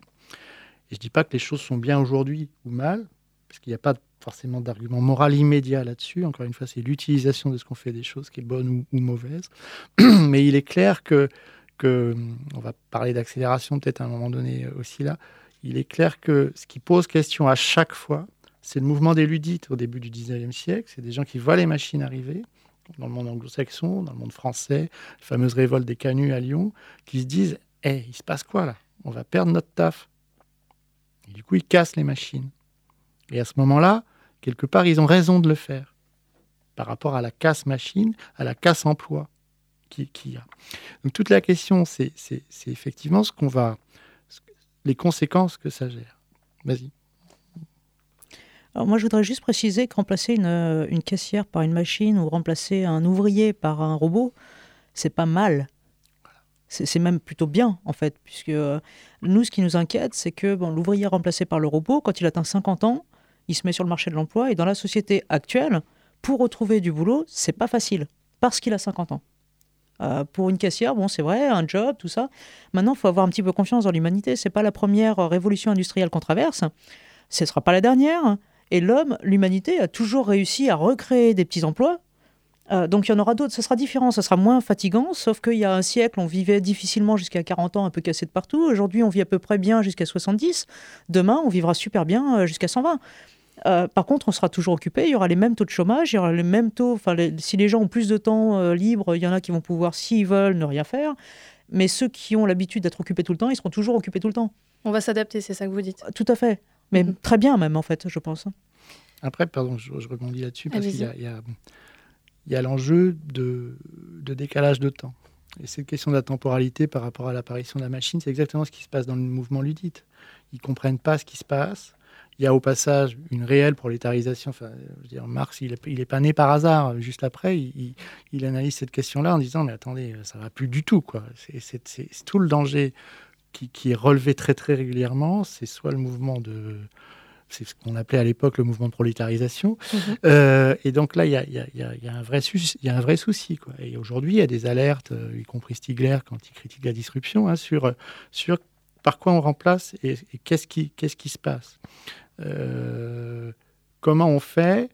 Et je ne dis pas que les choses sont bien aujourd'hui ou mal, parce qu'il n'y a pas forcément d'argument moral immédiat là-dessus. Encore une fois, c'est l'utilisation de ce qu'on fait des choses qui est bonne ou, mauvaise. Mais il est clair que, que, on va parler d'accélération peut-être à un moment donné aussi là, il est clair que ce qui pose question à chaque fois, c'est le mouvement des ludites au début du 19e siècle. C'est des gens qui voient les machines arriver, dans le monde anglo-saxon, dans le monde français, la fameuse révolte des canuts à Lyon, qui se disent Hé, il se passe quoi là? On va perdre notre taf. Et du coup, ils cassent les machines. Et à ce moment-là, quelque part, ils ont raison de le faire par rapport à la casse machine, à la casse emploi qu'il qui y a. Donc toute la question, c'est effectivement ce qu'on va, les conséquences que ça gère. Vas-y. Alors moi, je voudrais juste préciser que remplacer une, une, caissière par une machine ou remplacer un ouvrier par un robot, c'est pas mal. C'est même plutôt bien, en fait, puisque euh, nous, ce qui nous inquiète, c'est que bon, l'ouvrier remplacé par le robot, quand il atteint 50 ans, il se met sur le marché de l'emploi et dans la société actuelle, pour retrouver du boulot, c'est pas facile parce qu'il a 50 ans. Euh, pour une caissière, bon, c'est vrai, un job, tout ça. Maintenant, il faut avoir un petit peu confiance dans l'humanité. C'est pas la première révolution industrielle qu'on traverse. Ce ne sera pas la dernière. Et l'homme, l'humanité, a toujours réussi à recréer des petits emplois. Euh, donc il y en aura d'autres. Ce sera différent, ce sera moins fatigant. Sauf qu'il y a un siècle, on vivait difficilement jusqu'à 40 ans, un peu cassé de partout. Aujourd'hui, on vit à peu près bien jusqu'à 70. Demain, on vivra super bien euh, jusqu'à 120. Euh, par contre, on sera toujours occupé, il y aura les mêmes taux de chômage, il y aura les mêmes taux. Enfin, si les gens ont plus de temps euh, libre, il y en a qui vont pouvoir, s'ils veulent, ne rien faire. Mais ceux qui ont l'habitude d'être occupés tout le temps, ils seront toujours occupés tout le temps. On va s'adapter, c'est ça que vous dites Tout à fait. Mais mhm. très bien, même, en fait, je pense. Après, pardon, je, rebondis là-dessus, parce qu'il y a, l'enjeu de, décalage de temps. Et cette question de la temporalité par rapport à l'apparition de la machine, c'est exactement ce qui se passe dans le mouvement ludite. Ils comprennent pas ce qui se passe. Il y a au passage une réelle prolétarisation. Enfin, je veux dire, Marx, il n'est pas né par hasard. Juste après, il, analyse cette question-là en disant Mais attendez, ça va plus du tout. C'est tout le danger qui, est relevé très très régulièrement. C'est soit le mouvement de. C'est ce qu'on appelait à l'époque le mouvement de prolétarisation. Mhm. Euh, et donc là, il y a, y, a, y a, un vrai y a un vrai souci. Quoi. Et aujourd'hui, il y a des alertes, euh, y compris Stigler quand il critique la disruption, hein, sur, sur par quoi on remplace et, qu'est-ce qui, se passe. Euh, comment on fait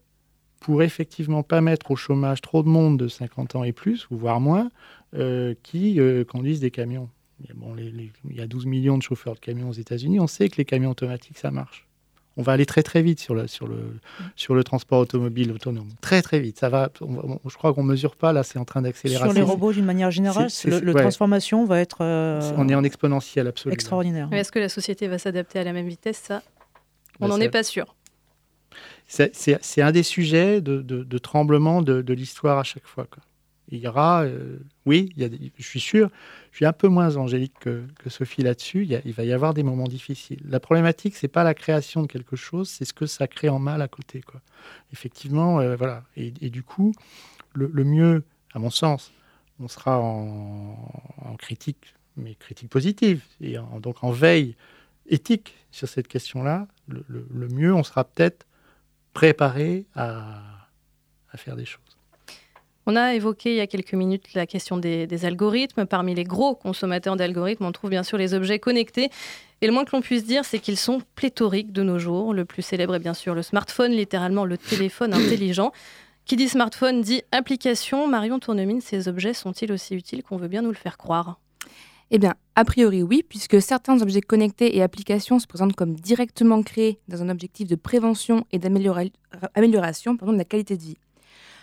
pour effectivement pas mettre au chômage trop de monde de 50 ans et plus, ou voire moins, euh, qui euh, conduisent des camions? Bon, il y a 12 millions de chauffeurs de camions aux États-Unis. On sait que les camions automatiques, ça marche. On va aller très très vite sur le, sur le, sur le transport automobile autonome. Très très vite. Ça va, je crois qu'on ne mesure pas, là c'est en train d'accélérer. Sur les robots d'une manière générale, le, transformation va être... on est en exponentiel absolument. Extraordinaire. Est-ce que la société va s'adapter à la même vitesse? Ça, on n'en est pas sûr. C'est un des sujets de, tremblement de, l'histoire à chaque fois. Il y aura, euh, oui, je suis sûr, je suis un peu moins angélique que, Sophie là-dessus. Il, va y avoir des moments difficiles. La problématique, c'est pas la création de quelque chose, c'est ce que ça crée en mal à côté. Quoi. Effectivement, euh, voilà. Et, du coup, le, mieux, à mon sens, on sera en, critique, mais critique positive, et donc en veille éthique sur cette question-là. Le, mieux, on sera peut-être préparé à faire des choses. On a évoqué il y a quelques minutes la question des, algorithmes. Parmi les gros consommateurs d'algorithmes, on trouve bien sûr les objets connectés. Et le moins que l'on puisse dire, c'est qu'ils sont pléthoriques de nos jours. Le plus célèbre est bien sûr le smartphone, littéralement le téléphone intelligent. Qui dit smartphone dit application. Marion Tournemine, ces objets sont-ils aussi utiles qu'on veut bien nous le faire croire? Eh bien, a priori oui, puisque certains objets connectés et applications se présentent comme directement créés dans un objectif de prévention et d'amélioration de la qualité de vie.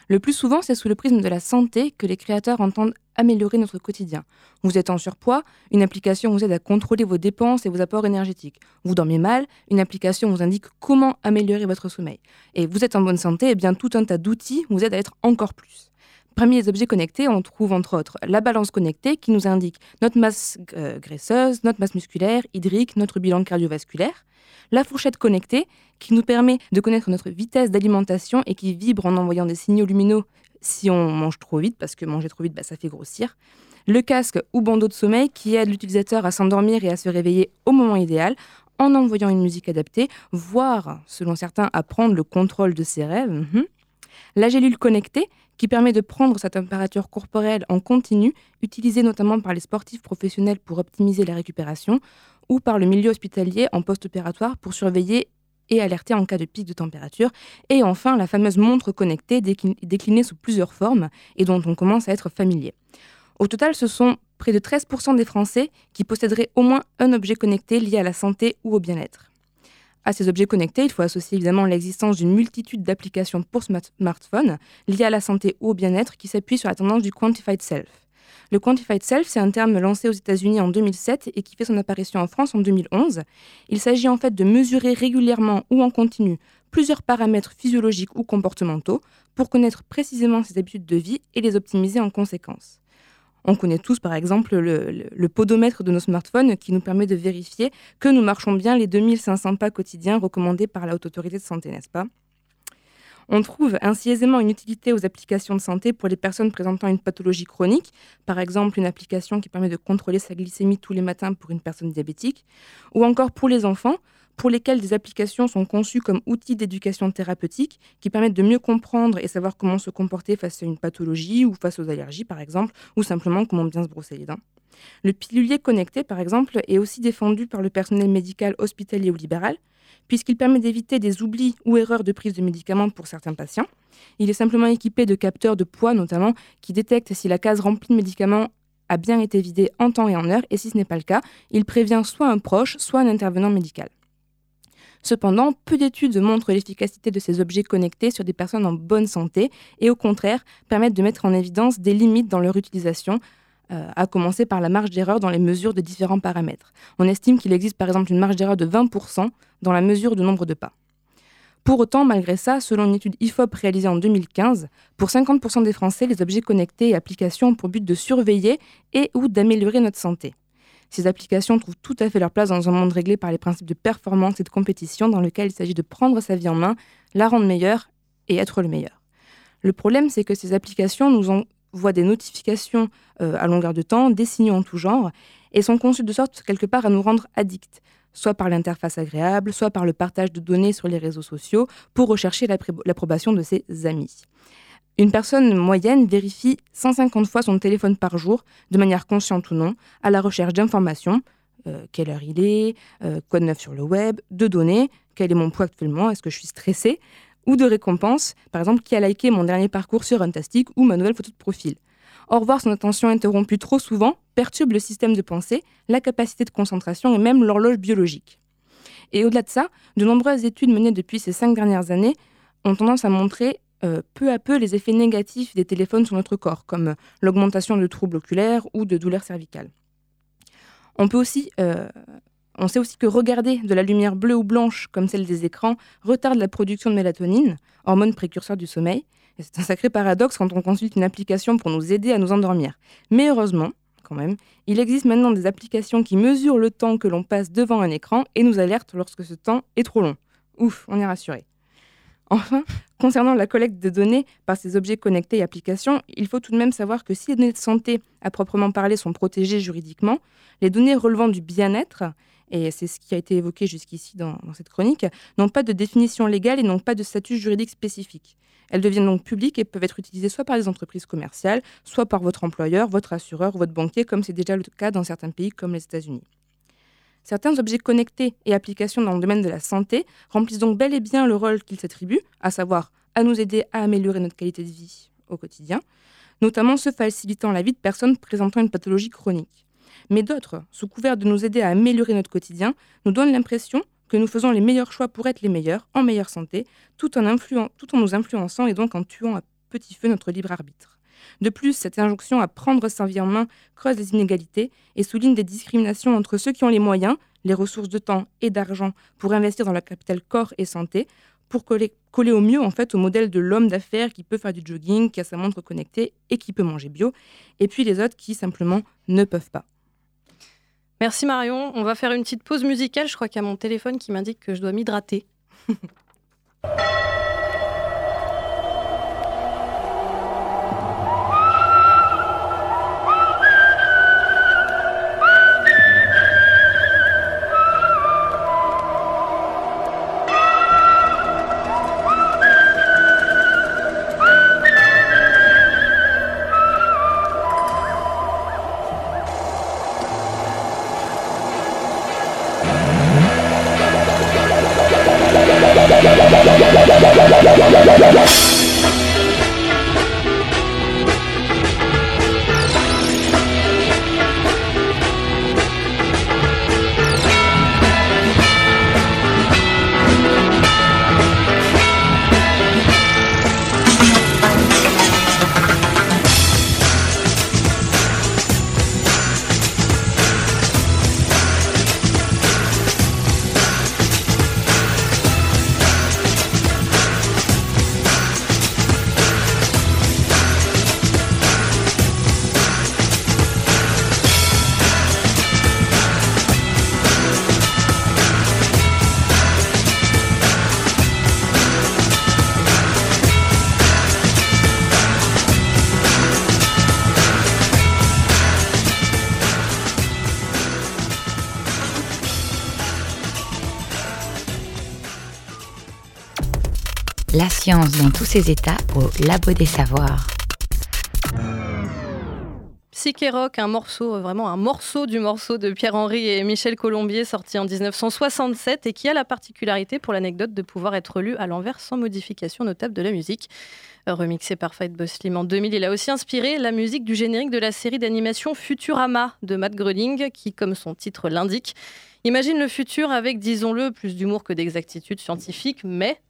Le plus souvent, c'est sous le prisme de la santé que les créateurs entendent améliorer notre quotidien. Vous êtes en surpoids, une application vous aide à contrôler vos dépenses et vos apports énergétiques. Vous dormez mal, une application vous indique comment améliorer votre sommeil. Et vous êtes en bonne santé, eh bien tout un tas d'outils vous aide à être encore plus. Parmi les objets connectés, on trouve entre autres la balance connectée qui nous indique notre masse euh, graisseuse, notre masse musculaire, hydrique, notre bilan cardiovasculaire la fourchette connectée qui nous permet de connaître notre vitesse d'alimentation et qui vibre en envoyant des signaux lumineux si on mange trop vite, parce que manger trop vite, bah, ça fait grossir. Le casque ou bandeau de sommeil qui aide l'utilisateur à s'endormir et à se réveiller au moment idéal en envoyant une musique adaptée, voire, selon certains, à prendre le contrôle de ses rêves. Mhm. La gélule connectée qui permet de prendre sa température corporelle en continu, utilisée notamment par les sportifs professionnels pour optimiser la récupération, ou par le milieu hospitalier en post-opératoire pour surveiller et alerter en cas de pic de température. Et enfin, la fameuse montre connectée déclinée sous plusieurs formes et dont on commence à être familier. Au total, ce sont près de 13% des Français qui posséderaient au moins un objet connecté lié à la santé ou au bien-être. À ces objets connectés, il faut associer évidemment l'existence d'une multitude d'applications pour smartphones liées à la santé ou au bien-être qui s'appuient sur la tendance du quantified self. Le Quantified Self, c'est un terme lancé aux États-Unis en 2007 et qui fait son apparition en France en 2011. Il s'agit en fait de mesurer régulièrement ou en continu plusieurs paramètres physiologiques ou comportementaux pour connaître précisément ses habitudes de vie et les optimiser en conséquence. On connaît tous par exemple le, podomètre de nos smartphones qui nous permet de vérifier que nous marchons bien les 2500 pas quotidiens recommandés par la Haute Autorité de Santé, n'est-ce pas? On trouve ainsi aisément une utilité aux applications de santé pour les personnes présentant une pathologie chronique, par exemple une application qui permet de contrôler sa glycémie tous les matins pour une personne diabétique, ou encore pour les enfants, pour lesquels des applications sont conçues comme outils d'éducation thérapeutique qui permettent de mieux comprendre et savoir comment se comporter face à une pathologie ou face aux allergies, par exemple, ou simplement comment bien se brosser les dents. Le pilulier connecté, par exemple, est aussi défendu par le personnel médical hospitalier ou libéral, puisqu'il permet d'éviter des oublis ou erreurs de prise de médicaments pour certains patients. Il est simplement équipé de capteurs de poids notamment qui détectent si la case remplie de médicaments a bien été vidée en temps et en heure, et si ce n'est pas le cas, il prévient soit un proche, soit un intervenant médical. Cependant, peu d'études montrent l'efficacité de ces objets connectés sur des personnes en bonne santé et au contraire permettent de mettre en évidence des limites dans leur utilisation, euh, à commencer par la marge d'erreur dans les mesures de différents paramètres. On estime qu'il existe par exemple une marge d'erreur de 20% dans la mesure du nombre de pas. Pour autant, malgré ça, selon une étude IFOP réalisée en 2015, pour 50% des Français, les objets connectés et applications ont pour but de surveiller et ou d'améliorer notre santé. Ces applications trouvent tout à fait leur place dans un monde réglé par les principes de performance et de compétition dans lequel il s'agit de prendre sa vie en main, la rendre meilleure et être le meilleur. Le problème, c'est que ces applications nous ont voient des notifications euh, à longueur de temps, des signaux en tout genre, et sont conçus de sorte quelque part à nous rendre addicts, soit par l'interface agréable, soit par le partage de données sur les réseaux sociaux pour rechercher l'approbation de ses amis. Une personne moyenne vérifie 150 fois son téléphone par jour, de manière consciente ou non, à la recherche d'informations, euh, quelle heure il est, euh, quoi de neuf sur le web, de données, quel est mon poids actuellement, est-ce que je suis stressée, ou de récompense, par exemple qui a liké mon dernier parcours sur Runtastic ou ma nouvelle photo de profil. Or, voir son attention interrompue trop souvent perturbe le système de pensée, la capacité de concentration et même l'horloge biologique. Et au-delà de ça, de nombreuses études menées depuis ces cinq dernières années ont tendance à montrer euh, peu à peu les effets négatifs des téléphones sur notre corps, comme l'augmentation de troubles oculaires ou de douleurs cervicales. On peut aussi euh, on sait aussi que regarder de la lumière bleue ou blanche, comme celle des écrans, retarde la production de mélatonine, hormone précurseur du sommeil, c'est un sacré paradoxe quand on consulte une application pour nous aider à nous endormir. Mais heureusement, quand même, il existe maintenant des applications qui mesurent le temps que l'on passe devant un écran et nous alertent lorsque ce temps est trop long. Ouf, on est rassuré. Enfin, concernant la collecte de données par ces objets connectés et applications, il faut tout de même savoir que si les données de santé à proprement parler sont protégées juridiquement, les données relevant du bien-être, et c'est ce qui a été évoqué jusqu'ici dans, cette chronique, n'ont pas de définition légale et n'ont pas de statut juridique spécifique. Elles deviennent donc publiques et peuvent être utilisées soit par les entreprises commerciales, soit par votre employeur, votre assureur votre banquier, comme c'est déjà le cas dans certains pays comme les États-Unis. Certains objets connectés et applications dans le domaine de la santé remplissent donc bel et bien le rôle qu'ils s'attribuent, à savoir à nous aider à améliorer notre qualité de vie au quotidien, notamment ceux facilitant la vie de personnes présentant une pathologie chronique. Mais d'autres, sous couvert de nous aider à améliorer notre quotidien, nous donnent l'impression que nous faisons les meilleurs choix pour être les meilleurs, en meilleure santé, tout en, tout en nous influençant et donc en tuant à petit feu notre libre arbitre. De plus, cette injonction à prendre sa vie en main creuse les inégalités et souligne des discriminations entre ceux qui ont les moyens, les ressources de temps et d'argent pour investir dans le capital corps et santé, pour coller, au mieux en fait au modèle de l'homme d'affaires qui peut faire du jogging, qui a sa montre connectée et qui peut manger bio, et puis les autres qui simplement ne peuvent pas. Merci Marion. On va faire une petite pause musicale. Je crois qu'il y a mon téléphone qui m'indique que je dois m'hydrater. dans tous ses états au Labo des Savoirs. Psyché Rock, un morceau, euh, vraiment un morceau du morceau de Pierre-Henri et Michel Colombier, sorti en 1967 et qui a la particularité, pour l'anecdote, de pouvoir être lu à l'envers sans modification notable de la musique. Remixé par Fight Boslim en 2000, il a aussi inspiré la musique du générique de la série d'animation Futurama de Matt Groening, qui, comme son titre l'indique, imagine le futur avec, disons-le, plus d'humour que d'exactitude scientifique, mais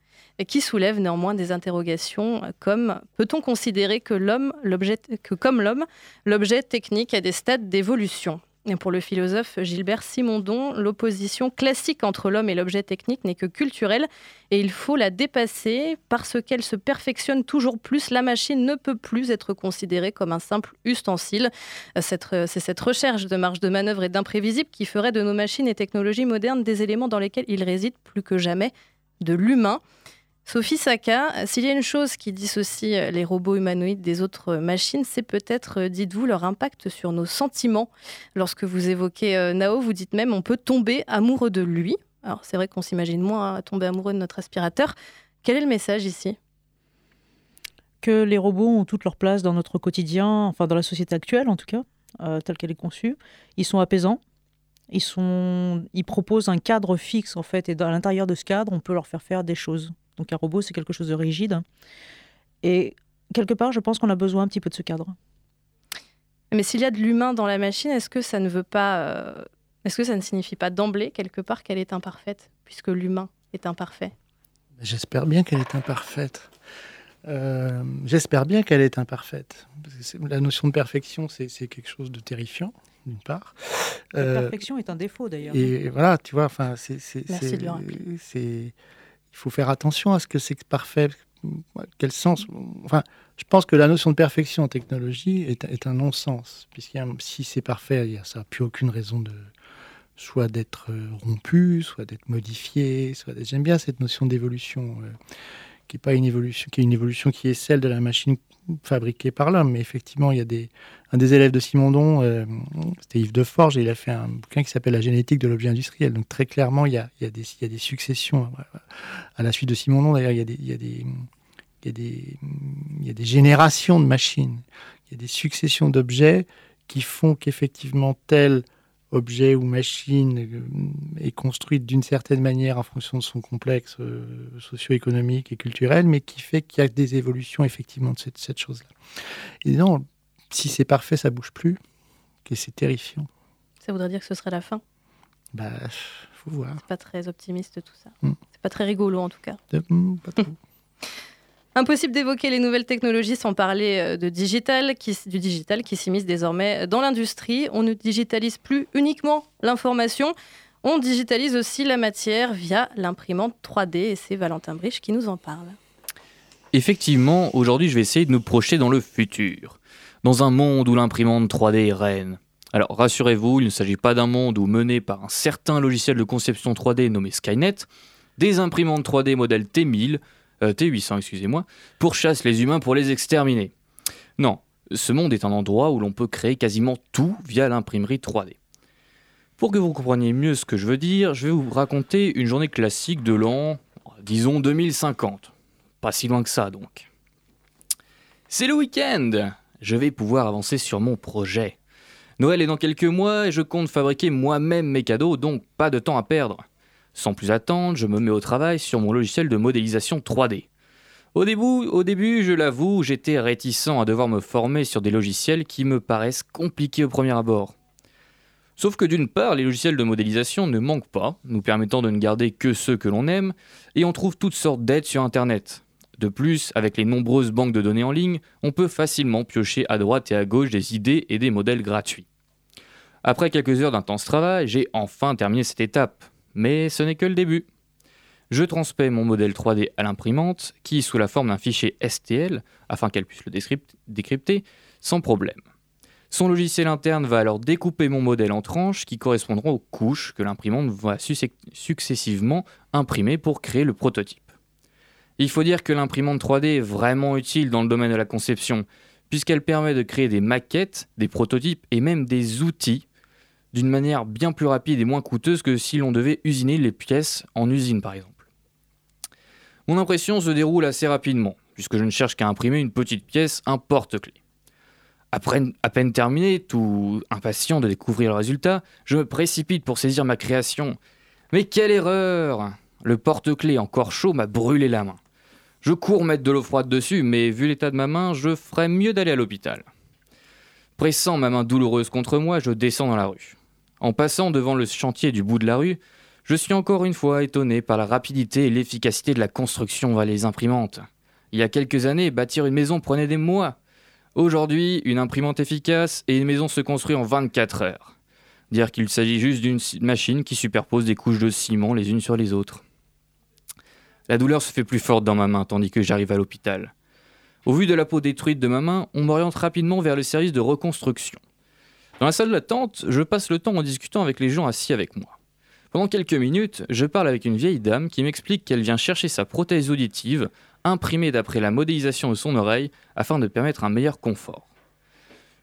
qui soulève néanmoins des interrogations comme peut-on considérer que l'homme, l'objet, que comme l'homme, l'objet technique a des stades d'évolution? Pour le philosophe Gilbert Simondon, l'opposition classique entre l'homme et l'objet technique n'est que culturelle et il faut la dépasser parce qu'elle se perfectionne toujours plus. La machine ne peut plus être considérée comme un simple ustensile. C'est cette recherche de marge de manœuvre et d'imprévisible qui ferait de nos machines et technologies modernes des éléments dans lesquels il réside plus que jamais de l'humain. Sophie Saka, s'il y a une chose qui dissocie euh, les robots humanoïdes des autres machines, c'est peut-être, euh, dites-vous, leur impact sur nos sentiments. Lorsque vous évoquez euh, Nao, vous dites même on peut tomber amoureux de lui. Alors c'est vrai qu'on s'imagine moins tomber amoureux de notre aspirateur. Quel est le message ici? Que les robots ont toute leur place dans notre quotidien, enfin dans la société actuelle en tout cas, telle qu'elle est conçue. Ils sont apaisants, ils, sont, ils proposent un cadre fixe en fait, et à l'intérieur de ce cadre, on peut leur faire faire des choses. Donc un robot, c'est quelque chose de rigide. Et quelque part, je pense qu'on a besoin un petit peu de ce cadre. Mais s'il y a de l'humain dans la machine, est-ce que ça ne veut pas, euh, est-ce que ça ne signifie pas d'emblée quelque part qu'elle est imparfaite, puisque l'humain est imparfait? J'espère bien qu'elle est imparfaite. Euh, j'espère bien qu'elle est imparfaite. La notion de perfection, c'est quelque chose de terrifiant, d'une part. La euh, perfection est un défaut, d'ailleurs. Et voilà, tu vois, enfin, c'est Merci de le rappeler il faut faire attention à ce que c'est parfait. quel sens Enfin, je pense que la notion de perfection en technologie est, un non-sens, puisque si c'est parfait, ça n'a plus aucune raison de soit d'être euh, rompu, soit d'être modifié, soit J'aime bien cette notion d'évolution, euh, qui est pas une évolution, qui est une évolution qui est celle de la machine fabriquée par l'homme. Mais effectivement, il y a des, un des élèves de Simondon, euh, c'était Yves Deforge, et il a fait un bouquin qui s'appelle La génétique de l'objet industriel. Donc très clairement, il y a, des, a successions. À la suite de Simondon, d'ailleurs, il y a des générations de machines, il y a des successions d'objets qui font qu'effectivement tel objet ou machine euh, est construite d'une certaine manière en fonction de son complexe euh, socio-économique et culturel, mais qui fait qu'il y a des évolutions effectivement de cette, cette chose-là. Et non, si c'est parfait, ça bouge plus, et c'est terrifiant. Ça voudrait dire que ce serait la fin Bah, faut voir. C'est pas très optimiste tout ça. Hmm. C'est pas très rigolo en tout cas. Hmm, pas trop. Impossible d'évoquer les nouvelles technologies sans parler euh, de digital, qui, du digital qui s'immisce désormais dans l'industrie. On ne digitalise plus uniquement l'information, on digitalise aussi la matière via l'imprimante 3D et c'est Valentin Briche qui nous en parle. Effectivement, aujourd'hui je vais essayer de nous projeter dans le futur, dans un monde où l'imprimante 3D est reine. Alors rassurez-vous, il ne s'agit pas d'un monde où mené par un certain logiciel de conception 3D nommé Skynet, des imprimantes 3D modèle T1000 euh, T800, excusez-moi, pourchasse les humains pour les exterminer. Non, ce monde est un endroit où l'on peut créer quasiment tout via l'imprimerie 3D. Pour que vous compreniez mieux ce que je veux dire, je vais vous raconter une journée classique de l'an, disons 2050. Pas si loin que ça donc. C'est le week-end Je vais pouvoir avancer sur mon projet. Noël est dans quelques mois et je compte fabriquer moi-même mes cadeaux, donc pas de temps à perdre. Sans plus attendre, je me mets au travail sur mon logiciel de modélisation 3D. Au début, au début je l'avoue, j'étais réticent à devoir me former sur des logiciels qui me paraissent compliqués au premier abord. Sauf que d'une part, les logiciels de modélisation ne manquent pas, nous permettant de ne garder que ceux que l'on aime, et on trouve toutes sortes d'aides sur Internet. De plus, avec les nombreuses banques de données en ligne, on peut facilement piocher à droite et à gauche des idées et des modèles gratuits. Après quelques heures d'intense travail, j'ai enfin terminé cette étape. Mais ce n'est que le début. Je transmets mon modèle 3D à l'imprimante, qui, sous la forme d'un fichier STL, afin qu'elle puisse le décrypter, sans problème. Son logiciel interne va alors découper mon modèle en tranches qui correspondront aux couches que l'imprimante va successivement imprimer pour créer le prototype. Il faut dire que l'imprimante 3D est vraiment utile dans le domaine de la conception, puisqu'elle permet de créer des maquettes, des prototypes et même des outils d'une manière bien plus rapide et moins coûteuse que si l'on devait usiner les pièces en usine par exemple. Mon impression se déroule assez rapidement, puisque je ne cherche qu'à imprimer une petite pièce, un porte-clés. À peine terminé, tout impatient de découvrir le résultat, je me précipite pour saisir ma création. Mais quelle erreur Le porte-clés encore chaud m'a brûlé la main. Je cours mettre de l'eau froide dessus, mais vu l'état de ma main, je ferais mieux d'aller à l'hôpital. Pressant ma main douloureuse contre moi, je descends dans la rue. En passant devant le chantier du bout de la rue, je suis encore une fois étonné par la rapidité et l'efficacité de la construction vers les imprimantes. Il y a quelques années, bâtir une maison prenait des mois. Aujourd'hui, une imprimante efficace et une maison se construit en 24 heures. Dire qu'il s'agit juste d'une machine qui superpose des couches de ciment les unes sur les autres. La douleur se fait plus forte dans ma main tandis que j'arrive à l'hôpital. Au vu de la peau détruite de ma main, on m'oriente rapidement vers le service de reconstruction. Dans la salle d'attente, je passe le temps en discutant avec les gens assis avec moi. Pendant quelques minutes, je parle avec une vieille dame qui m'explique qu'elle vient chercher sa prothèse auditive, imprimée d'après la modélisation de son oreille, afin de permettre un meilleur confort.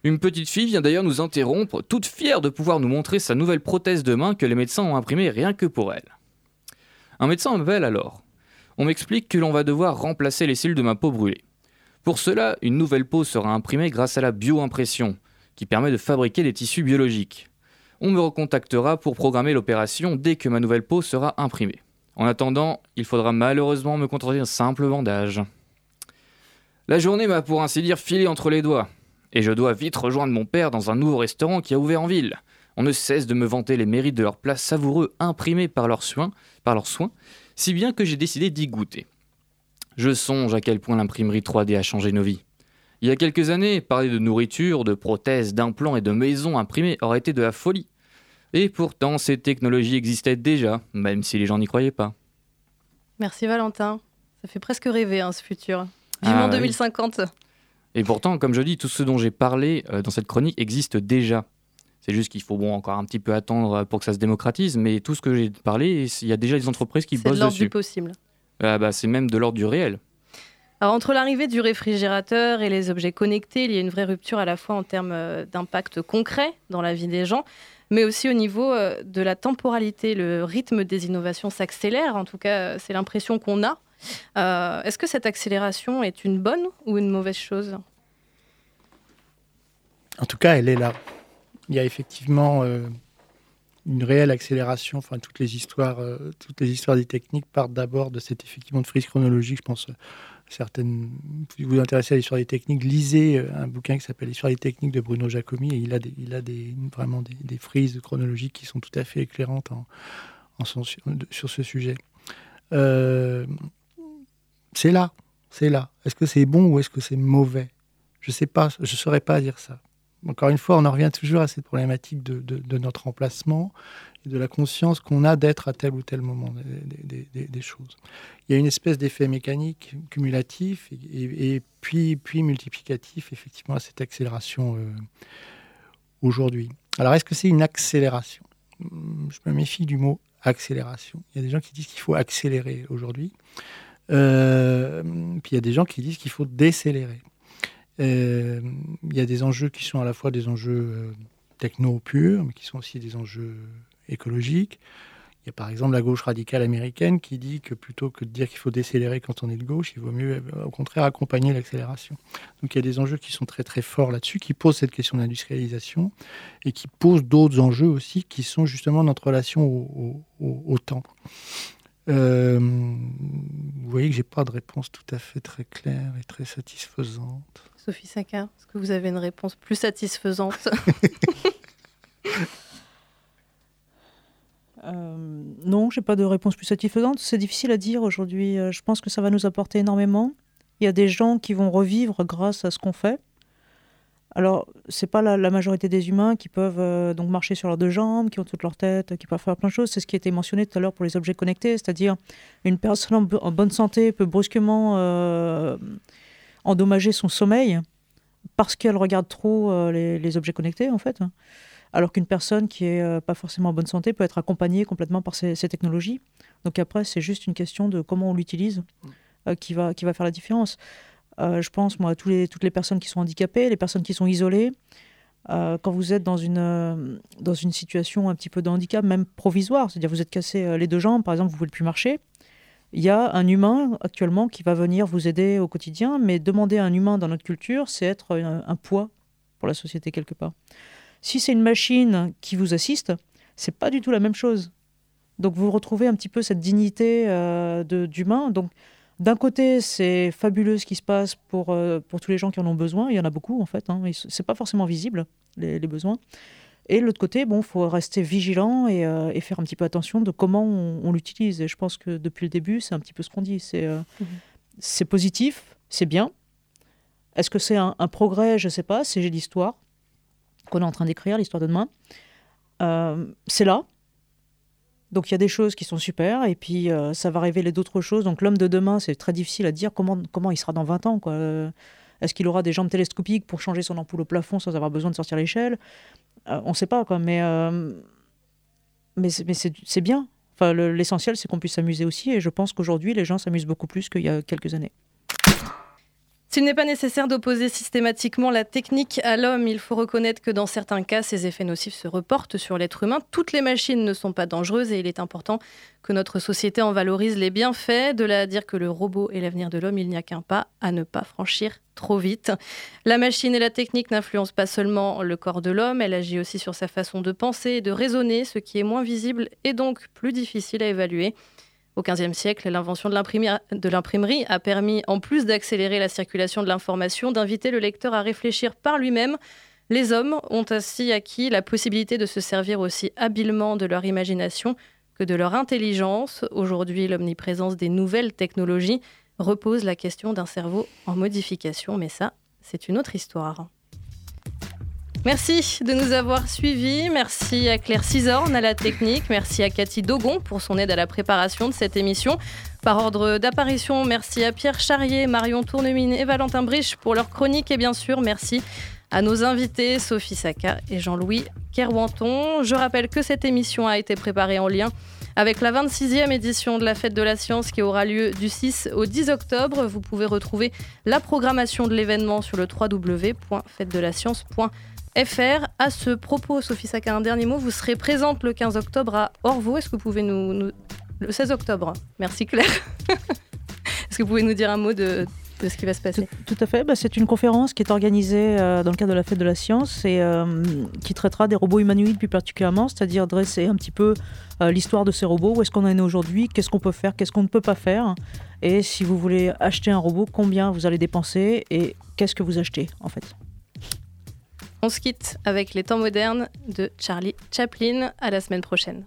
Une petite fille vient d'ailleurs nous interrompre, toute fière de pouvoir nous montrer sa nouvelle prothèse de main que les médecins ont imprimée rien que pour elle. Un médecin m'appelle alors. On m'explique que l'on va devoir remplacer les cellules de ma peau brûlée. Pour cela, une nouvelle peau sera imprimée grâce à la bioimpression, qui permet de fabriquer des tissus biologiques. On me recontactera pour programmer l'opération dès que ma nouvelle peau sera imprimée. En attendant, il faudra malheureusement me contenter d'un simple bandage. La journée m'a pour ainsi dire filé entre les doigts, et je dois vite rejoindre mon père dans un nouveau restaurant qui a ouvert en ville. On ne cesse de me vanter les mérites de leurs plats savoureux imprimés par leurs soins, par leurs soins, si bien que j'ai décidé d'y goûter. Je songe à quel point l'imprimerie 3D a changé nos vies. Il y a quelques années, parler de nourriture, de prothèses, d'implants et de maisons imprimées aurait été de la folie. Et pourtant, ces technologies existaient déjà, même si les gens n'y croyaient pas. Merci Valentin. Ça fait presque rêver, hein, ce futur. Vivement 2050. Ah Et pourtant, comme je dis, tout ce dont j'ai parlé dans cette chronique existe déjà. C'est juste qu'il faut bon, encore un petit peu attendre pour que ça se démocratise, mais tout ce que j'ai parlé, il y a déjà des entreprises qui bossent dessus. C'est de l'ordre du possible. Ah bah, c'est même de l'ordre du réel. Alors, entre l'arrivée du réfrigérateur et les objets connectés, il y a une vraie rupture à la fois en termes euh, d'impact concret dans la vie des gens, mais aussi au niveau euh, de la temporalité. Le rythme des innovations s'accélère, en tout cas, c'est l'impression qu'on a. Euh, est-ce que cette accélération est une bonne ou une mauvaise chose? En tout cas, elle est là il y a effectivement euh, une réelle accélération. Enfin, toutes les histoires, euh, toutes les histoires des techniques partent d'abord de cette effectivement de frise chronologique. Je pense euh, certaines. Si vous vous intéressez à l'histoire des techniques, lisez un bouquin qui s'appelle L'histoire des techniques de Bruno Jacomi et il a, des, il a des, vraiment des, frises chronologiques qui sont tout à fait éclairantes en, sur ce sujet. c'est là, c'est là. Est-ce que c'est bon ou est-ce que c'est mauvais? Je sais pas, je saurais pas dire ça encore une fois, on en revient toujours à cette problématique de, notre emplacement et de la conscience qu'on a d'être à tel ou tel moment des, choses. Il y a une espèce d'effet mécanique cumulatif et, puis, multiplicatif, effectivement, à cette accélération euh, aujourd'hui. Alors, est-ce que c'est une accélération? Je me méfie du mot accélération. Il y a des gens qui disent qu'il faut accélérer aujourd'hui. Euh, puis il y a des gens qui disent qu'il faut décélérer. Euh, il y a des enjeux qui sont à la fois des enjeux euh, techno purs, mais qui sont aussi des enjeux écologiques. Il y a par exemple la gauche radicale américaine qui dit que plutôt que de dire qu'il faut décélérer quand on est de gauche, il vaut mieux au contraire accompagner l'accélération. Donc il y a des enjeux qui sont très très forts là-dessus, qui posent cette question d'industrialisation et qui posent d'autres enjeux aussi qui sont justement notre relation au, temps. Euh, vous voyez que j'ai pas de réponse tout à fait très claire et très satisfaisante. Sophie Saka Est-ce que vous avez une réponse plus satisfaisante? Euh, Non, je n'ai pas de réponse plus satisfaisante. C'est difficile à dire aujourd'hui. Euh, je pense que ça va nous apporter énormément. Il y a des gens qui vont revivre grâce à ce qu'on fait. Alors, c'est pas la, majorité des humains qui peuvent euh, donc marcher sur leurs deux jambes, qui ont toute leur tête, qui peuvent faire plein de choses. C'est ce qui été mentionné tout à l'heure pour les objets connectés, c'est-à-dire une personne en, bonne santé peut brusquement endommager son sommeil parce qu'elle regarde trop euh, les, objets connectés, en fait. Alors qu'une personne qui est euh, pas forcément en bonne santé peut être accompagnée complètement par ces, technologies. Donc après, c'est juste une question de comment on l'utilise euh, qui, va, qui va faire la différence. je pense, moi, à les, toutes les personnes qui sont handicapées, les personnes qui sont isolées. quand vous êtes dans une, dans une situation un petit peu de handicap, même provisoire, c'est-à-dire vous êtes cassé les deux jambes, par exemple, vous ne pouvez plus marcher, il y a un humain actuellement qui va venir vous aider au quotidien, mais demander à un humain dans notre culture, c'est être un, poids pour la société quelque part. Si c'est une machine qui vous assiste, c'est pas du tout la même chose. Donc vous retrouvez un petit peu cette dignité euh, d'humain. Donc d'un côté, c'est fabuleux ce qui se passe pour, euh, pour tous les gens qui en ont besoin. Il y en a beaucoup en fait. Hein. C'est pas forcément visible les besoins. Et de l'autre côté, bon, faut rester vigilant et, euh, et, faire un petit peu attention de comment on, l'utilise. Et je pense que depuis le début, c'est un petit peu ce qu'on dit. C'est euh, mhm. positif, c'est bien. Est-ce que c'est un, progrès? Je ne sais pas. C'est l'histoire qu'on est en train d'écrire, l'histoire de demain. Euh, c'est là. Donc il y a des choses qui sont super et puis ça va révéler d'autres choses. Donc l'homme de demain, c'est très difficile à dire comment, comment il sera dans 20 ans. Quoi. Est-ce qu'il aura des jambes télescopiques pour changer son ampoule au plafond sans avoir besoin de sortir l'échelle? Euh, On ne sait pas, quoi, mais, euh, mais c'est bien. Enfin, L'essentiel, c'est qu'on puisse s'amuser aussi, et je pense qu'aujourd'hui, les gens s'amusent beaucoup plus qu'il y a quelques années. S'il n'est pas nécessaire d'opposer systématiquement la technique à l'homme, il faut reconnaître que dans certains cas, ces effets nocifs se reportent sur l'être humain. Toutes les machines ne sont pas dangereuses et il est important que notre société en valorise les bienfaits. De là à dire que le robot est l'avenir de l'homme, il n'y a qu'un pas à ne pas franchir trop vite. La machine et la technique n'influencent pas seulement le corps de l'homme, elle agit aussi sur sa façon de penser et de raisonner, ce qui est moins visible et donc plus difficile à évaluer. Au XVe siècle, l'invention de l'imprimerie a permis, en plus d'accélérer la circulation de l'information, d'inviter le lecteur à réfléchir par lui-même. Les hommes ont ainsi acquis la possibilité de se servir aussi habilement de leur imagination que de leur intelligence. Aujourd'hui, l'omniprésence des nouvelles technologies repose la question d'un cerveau en modification, mais ça, c'est une autre histoire. Merci de nous avoir suivis. Merci à Claire Cisorne à la technique. Merci à Cathy Dogon pour son aide à la préparation de cette émission. Par ordre d'apparition, merci à Pierre Charrier, Marion Tournemine et Valentin Briche pour leur chronique. Et bien sûr, merci à nos invités Sophie Saka et Jean-Louis Kerwanton. Je rappelle que cette émission a été préparée en lien avec la 26e édition de la Fête de la Science qui aura lieu du 6 au 10 octobre. Vous pouvez retrouver la programmation de l'événement sur le www.fêtedelascience.fr. À ce propos, Sophie Saka, un dernier mot. Vous serez présente le 15 octobre à Orvaux. Est-ce que vous pouvez nous, Le 16 octobre? Merci Claire. Est-ce que vous pouvez nous dire un mot de, ce qui va se passer? Tout, à fait. Bah, c'est une conférence qui est organisée euh, dans le cadre de la fête de la science et euh, qui traitera des robots humanoïdes plus particulièrement, c'est-à-dire dresser un petit peu euh, l'histoire de ces robots, où est-ce qu'on en est aujourd'hui, qu'est-ce qu'on peut faire, qu'est-ce qu'on ne peut pas faire? Et si vous voulez acheter un robot, combien vous allez dépenser? Et qu'est-ce que vous achetez en fait? On se quitte avec les temps modernes de Charlie Chaplin. À la semaine prochaine.